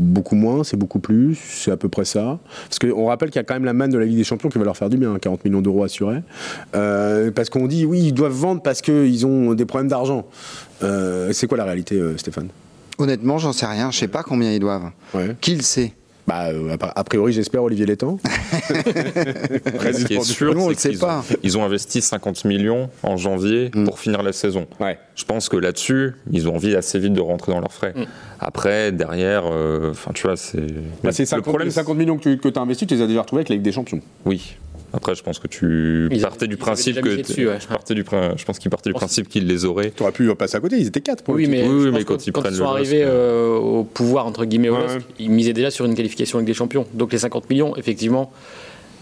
beaucoup moins, c'est beaucoup plus, c'est à peu près ça. Parce qu'on rappelle qu'il y a quand même la manne de la Ligue des Champions qui va leur faire du bien, 40 hein, millions d'euros assurés. Euh, parce qu'on dit, oui, ils doivent vendre parce qu'ils ont des problèmes d'argent. c'est quoi la réalité, Stéphane? Honnêtement, j'en sais rien. Je sais pas combien ils doivent. Qui le sait? Bah, euh, a priori, j'espère Olivier Létang. Ce qui est sûr, c'est qu'ils ont, ils ont investi 50 millions en janvier mm. pour finir la saison. Ouais. Je pense que là-dessus, ils ont envie assez vite de rentrer dans leurs frais. Mm. Après, derrière, euh, enfin, tu vois, c'est. Bah, c'est 50, problème... 50 millions que tu as investis, tu les as déjà retrouvés avec la Ligue des Champions. Oui. Après, je pense que tu partais du principe que je partais du je pense qu'ils partaient du principe qu'ils les auraient. Tu aurais pu passer à côté. Ils étaient quatre. oui, mais, mais quand, ils, sont arrivés euh, au pouvoir entre guillemets, ils misaient déjà sur une qualification avec des champions. Donc les 50 millions, effectivement,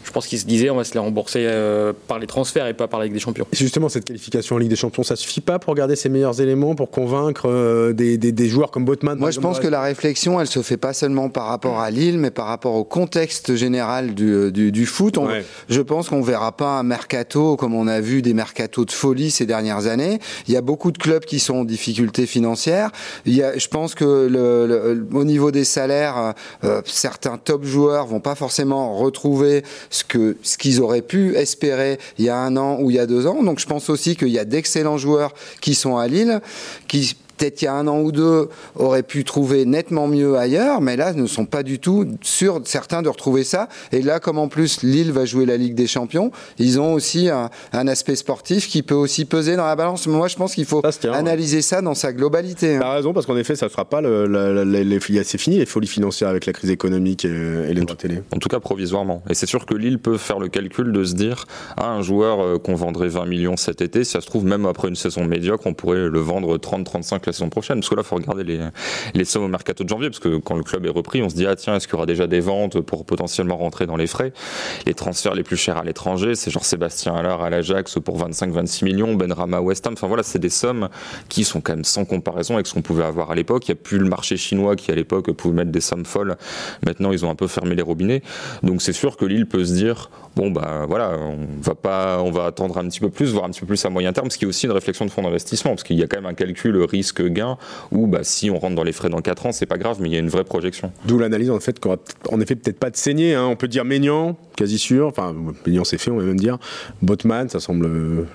je pense qu'ils se disaient on va se les rembourser euh, par les transferts et pas par la Ligue des Champions. Et justement, cette qualification en Ligue des Champions, ça suffit pas pour garder ses meilleurs éléments, pour convaincre euh, des, des- des joueurs comme Botman Moi, je pense que la réflexion, elle se fait pas seulement par rapport à Lille, mais par rapport au contexte général du, du, du foot. On- Ouais. Je pense qu'on verra pas un mercato comme on a vu des mercatos de folie ces dernières années. Il y a beaucoup de clubs qui sont en difficulté financière. Il y a, je pense que le, le- au niveau des salaires, euh, certains top joueurs vont pas forcément retrouver ce qu'ils auraient pu espérer il y a un an ou il y a deux ans. Donc, je pense aussi qu'il y a d'excellents joueurs qui sont à Lille, qui peut-être il y a un an ou deux, auraient pu trouver nettement mieux ailleurs, mais là, ne sont pas du tout sûrs, certains, de retrouver ça. Et là, comme en plus Lille va jouer la Ligue des Champions, ils ont aussi un, un aspect sportif qui peut aussi peser dans la balance. Moi, je pense qu'il faut Ça ouais. analyser ça dans sa globalité. hein. T'as raison, parce qu'en effet, ça ne sera pas le, les- c'est fini les folies financières avec la crise économique et, et les droits télé. En tout cas provisoirement. Et c'est sûr que Lille peut faire le calcul de se dire ah, un joueur euh, qu'on vendrait 20 millions cet été, si ça se trouve même après une saison médiocre, on pourrait le vendre 30-35 la saison prochaine. Parce que là, il faut regarder les, sommes au mercato de janvier, parce que quand le club est repris, on se dit ah tiens, est-ce qu'il y aura déjà des ventes pour potentiellement rentrer dans les frais? Les transferts les plus chers à l'étranger, c'est genre Sébastien Allard à l'Ajax pour 25-26 millions, Benrama à West Ham. Enfin voilà, c'est des sommes qui sont quand même sans comparaison avec ce qu'on pouvait avoir à l'époque. Il n'y a plus le marché chinois qui à l'époque pouvait mettre des sommes folles. Maintenant, ils ont un peu fermé les robinets. Donc c'est sûr que Lille peut se dire bon bah voilà, on va pas, on va attendre un petit peu plus, voir un petit peu plus à moyen terme, ce qui est aussi une réflexion de fonds d'investissement, parce qu'il y a quand même un calcul risque-gain où bah si on rentre dans les frais dans 4 ans, c'est pas grave, mais il y a une vraie projection. D'où l'analyse en fait, peut- en effet peut-être pas de saigner. hein. On peut dire Maignan, quasi sûr. Enfin, Maignan c'est fait, on va même dire. Botman, ça semble euh,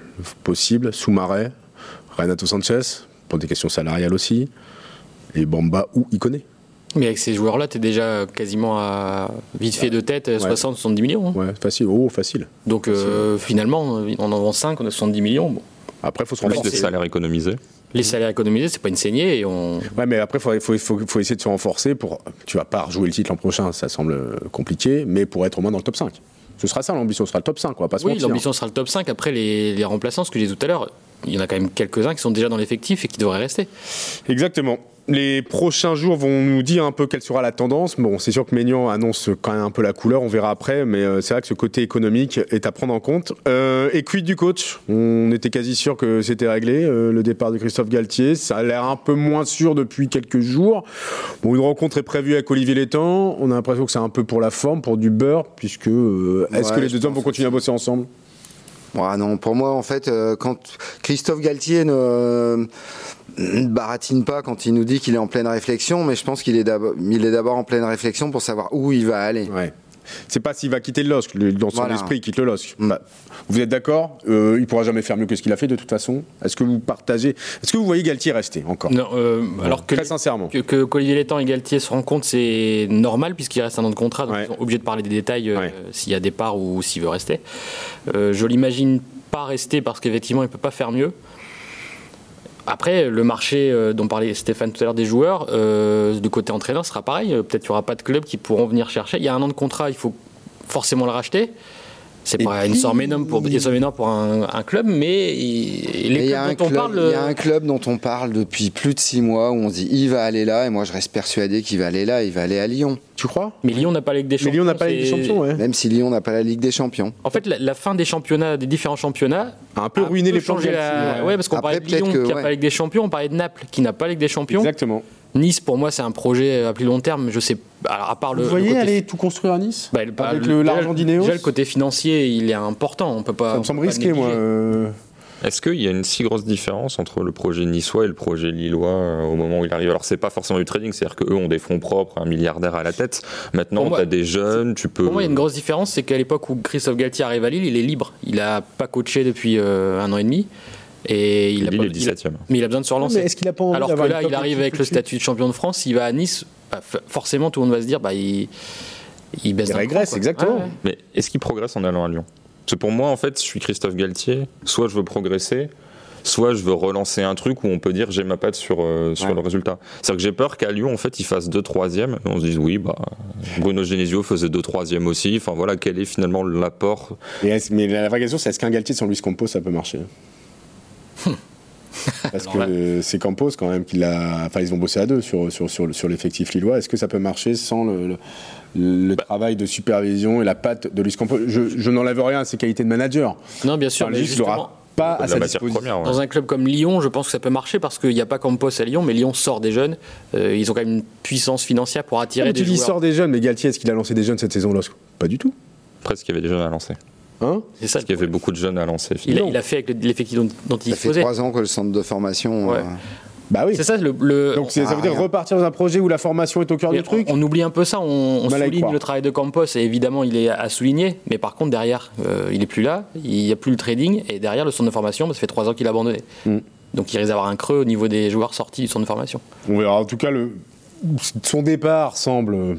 possible. Soumaré, Renato Sanchez, pour des questions salariales aussi. Et Bamba ou Iconé. Mais avec ces joueurs-là, tu es déjà quasiment à vite fait de tête 60-70 millions. hein. Ouais, facile. Oh, facile. Donc euh, finalement, on en vend 5, on a 70 millions. Bon. Après, faut se Plus renforcer. des salaires économisés. Les salaires économisés, c'est pas une saignée et on. Ouais, mais après, il faut, faut, faut, faut essayer de se renforcer pour. Tu vas pas rejouer le titre l'an prochain, ça semble compliqué, mais pour être au moins dans le top 5. Ce sera ça l'ambition, ce sera le top 5, on va pas se Oui, mentir. l'ambition sera le top 5. Après, les, les remplaçants, ce que j'ai dit tout à l'heure, il y en a quand même quelques-uns qui sont déjà dans l'effectif et qui devraient rester. Exactement. Les prochains jours vont nous dire un peu quelle sera la tendance. Bon, c'est sûr que Maignan annonce quand même un peu la couleur, on verra après, mais euh, c'est vrai que ce côté économique est à prendre en compte. Euh, et quid du coach? On était quasi sûr que c'était réglé, euh, le départ de Christophe Galtier. Ça a l'air un peu moins sûr depuis quelques jours. Bon, une rencontre est prévue avec Olivier Létang. On a l'impression que c'est un peu pour la forme, pour du beurre, puisque euh, est-ce Ouais, que les deux hommes vont continuer à bosser ensemble? Non, pour moi, en fait, euh, quand Christophe Galtier ne ne baratine pas quand il nous dit qu'il est en pleine réflexion, mais je pense qu'il est d'abord il est d'abord en pleine réflexion pour savoir où il va aller. C'est pas s'il va quitter le LOSC, le- dans son Voilà. esprit, il quitte le LOSC. Mm. Bah, vous êtes d'accord euh, Il pourra jamais faire mieux que ce qu'il a fait de toute façon. Est-ce que vous partagez Est-ce que vous voyez Galtier rester encore Non, euh, alors que, Très sincèrement. que, que qu'Olivier Létang et Galtier se rencontrent, c'est normal puisqu'il reste un an de contrat, donc Ouais. ils sont obligés de parler des détails euh, Ouais. s'il y a départ ou s'il veut rester. Euh, je l'imagine pas rester parce qu'effectivement il peut pas faire mieux. Après, le marché euh, dont parlait Stéphane tout à l'heure des joueurs, euh, du côté entraîneur, sera pareil. Euh, Peut-être qu'il n'y aura pas de clubs qui pourront venir chercher. Il y a un an de contrat, il faut forcément le racheter. C'est pas une puis- somme énorme pour, une somme énorme pour un, un club, mais il- les y, a un dont on club, parle. il y a un club dont on parle depuis plus de six mois où on se dit il va aller là et moi je reste persuadé qu'il va aller là, il va aller à Lyon. Tu crois? Mais Lyon n'a pas la Ligue des Mais Champions. Lyon n'a pas la Ligue des Champions, ouais. Même si Lyon n'a pas la Ligue des Champions. En fait, la, la fin des championnats, des différents championnats, A un peu ruiné peut les plans la- ouais. Ouais, parce qu'on parlait de Lyon qui n'a ouais. pas la Ligue des Champions, on parlait de Naples qui n'a pas la Ligue des Champions. Exactement. Nice, pour moi, c'est un projet à plus long terme. Je sais, alors à part le. Vous le voyez côté- aller tout construire à Nice bah, le- Avec le- l'argent d'Ineos Déjà, le côté financier, il est important. On peut pas. Ça on me semble risqué, moi. euh. Est-ce qu'il y a une si grosse différence entre le projet niçois et le projet lillois euh, au moment où il arrive? Alors c'est pas forcément du trading, c'est-à-dire qu'eux ont des fonds propres, un milliardaire à la tête. Maintenant, tu as des jeunes, tu peux. Pour moi, il y a une grosse différence, c'est qu'à l'époque où Christophe Galtier arrive à Lille, il est libre. Il a pas coaché depuis euh, un an et demi. Et il a Lille pas- est il a- 17e. mais il a besoin de se relancer. Mais est-ce qu'il a pas envie Alors que là, il arrive avec le statut de champion de France, il va à Nice. bah, forcément, tout le monde va se dire, bah, il, il baisse Il régresse, exactement. Ouais, ouais. Mais est-ce qu'il progresse en allant à Lyon? Parce que pour moi, en fait, je suis Christophe Galtier. Soit je veux progresser, soit je veux relancer un truc où on peut dire j'ai ma patte sur, euh, sur Ouais. le résultat. C'est-à-dire que j'ai peur qu'à Lyon, en fait, il fasse 2 troisième et on se dise oui, bah, Bruno Genesio faisait 2 troisième aussi. Enfin voilà, quel est finalement l'apport? Mais, la vraie question, c'est est-ce qu'un Galtier sans Luis Campos, ça peut marcher? Parce Alors que c'est Campos quand même qui l'a. Enfin, ils ont bossé à deux sur, sur, sur, sur l'effectif lillois. Est-ce que ça peut marcher sans le, le- le Bah. travail de supervision et la patte de Luis Campos? Je, je n'enlève rien à ses qualités de manager. Non, bien sûr, Enfin, mais justement, pas à sa la matière disposition. première. ouais. Dans un club comme Lyon, je pense que ça peut marcher parce qu'il n'y a pas Campos à Lyon, mais Lyon sort des jeunes. Euh, ils ont quand même une puissance financière pour attirer mais des tu dis joueurs. sort des jeunes, mais Galtier, est-ce qu'il a lancé des jeunes cette saison-là Pas du tout. Presque, il y avait des jeunes à lancer? Hein C'est ça. Parce qu'il y avait beaucoup de jeunes à lancer. Il a, il a fait avec le- l'effectif dont, dont il Ça fait disposait. trois ans que le centre de formation. Ouais. euh, Bah oui. C'est ça le. le- Donc ça veut dire rien. repartir dans un projet où la formation est au cœur Mais du truc On, oublie un peu ça, on, on souligne le travail de Campos et évidemment il est à souligner, mais par contre derrière euh, il est plus là, il n'y a plus le trading et derrière le centre de formation, bah, ça fait trois ans qu'il a abandonné. Mm. Donc il risque d'avoir un creux au niveau des joueurs sortis du centre de formation. On verra. En tout cas, le... son départ semble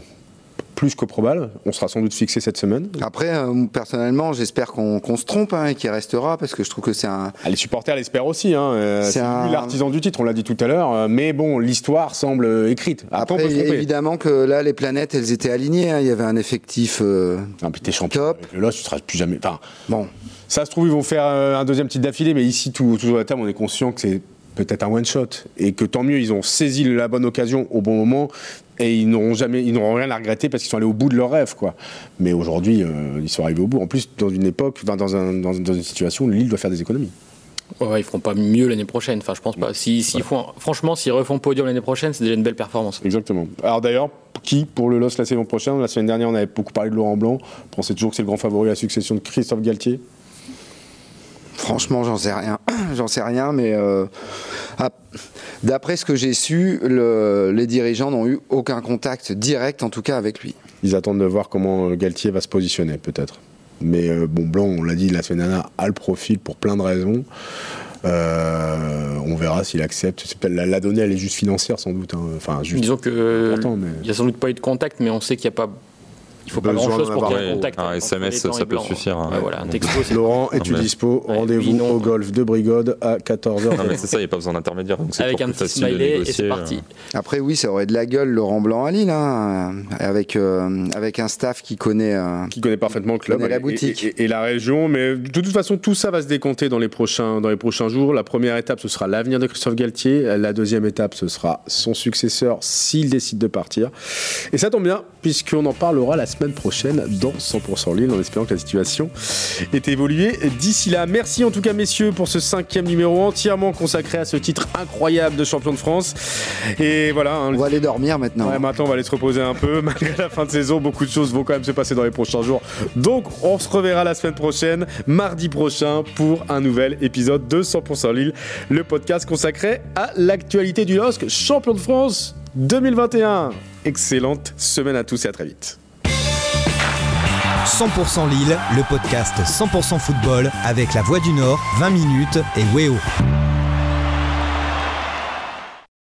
plus que probable. On sera sans doute fixé cette semaine. Après, euh, personnellement, j'espère qu'on se trompe hein, et qu'il restera parce que je trouve que c'est un. Ah, les supporters l'espèrent aussi. Hein. Euh, C'est un- l'artisan du titre, on l'a dit tout à l'heure. Euh, Mais bon, l'histoire semble écrite. Après, évidemment que là, les planètes, elles étaient alignées. hein. Il y avait un effectif. euh, Ah, puis t'es champion. Top. Avec le LOS, tu seras plus jamais. Enfin, Bon, ça se trouve, ils vont faire un deuxième titre d'affilée, mais ici, tout, toujours à la table, on est conscient que c'est peut-être un one shot et que tant mieux, ils ont saisi la bonne occasion au bon moment et ils n'auront jamais, ils n'auront rien à regretter parce qu'ils sont allés au bout de leur rêve, quoi. Mais aujourd'hui, euh, ils sont arrivés au bout. En plus, dans une époque, enfin, dans, un- dans- dans une situation où Lille doit faire des économies. Ouais, ils feront pas mieux l'année prochaine, enfin je pense pas. Si, font, franchement, s'ils refont podium l'année prochaine, c'est déjà une belle performance. Exactement. Alors d'ailleurs, qui pour le LOS la saison prochaine? La semaine dernière, on avait beaucoup parlé de Laurent Blanc. On pensait toujours que c'est le grand favori à la succession de Christophe Galtier? franchement, j'en sais rien. j'en sais rien, mais euh, d'après ce que j'ai su, le- les dirigeants n'ont eu aucun contact direct, en tout cas, avec lui. Ils attendent de voir comment euh, Galtier va se positionner, peut-être. Mais euh, bon, Blanc, on l'a dit la semaine dernière, a le profil pour plein de raisons. Euh, on verra s'il accepte. La, la donnée, elle est juste financière, sans doute. hein. Enfin, juste. Disons que Important, mais- il y a sans doute pas eu de contact, mais on sait qu'il n'y a pas. Il faut pas Besoin grand chose pour qu'il y ait avoir. un contact. Ouais, un entre SMS, ça et peut suffire, hein. Ouais, voilà, un Donc, texto, c'est Laurent, es-tu mais- dispo Ouais, Rendez-vous au golf de Brigode à 14h. Non, mais c'est ça, il n'y a pas besoin d'intermédiaire. donc c'est avec un petit smiley et c'est parti. euh. Après, oui, ça aurait de la gueule, Laurent Blanc à Lille, hein, avec, euh, avec un staff qui connaît. euh, qui connaît parfaitement le club Connaît la et- boutique. Et, et- et la région. Mais de toute façon, tout ça va se décompter dans les prochains, dans les prochains jours. La première étape, ce sera l'avenir de Christophe Galtier. La deuxième étape, ce sera son successeur s'il décide de partir. Et ça tombe bien, puisqu'on en parlera la semaine prochaine dans 100% Lille, en espérant que la situation ait évolué d'ici là. Merci en tout cas, messieurs, pour ce cinquième numéro entièrement consacré à ce titre incroyable de champion de France. Et voilà. hein, On va aller dormir maintenant. Ouais, maintenant on va aller se reposer un peu. Malgré la fin de saison, beaucoup de choses vont quand même se passer dans les prochains jours. Donc on se reverra la semaine prochaine, mardi prochain, pour un nouvel épisode de 100% Lille, le podcast consacré à l'actualité du LOSC, champion de France 2021. Excellente semaine à tous et à très vite. 100% Lille, le podcast 100% football avec la Voix du Nord, 20 minutes et Weo.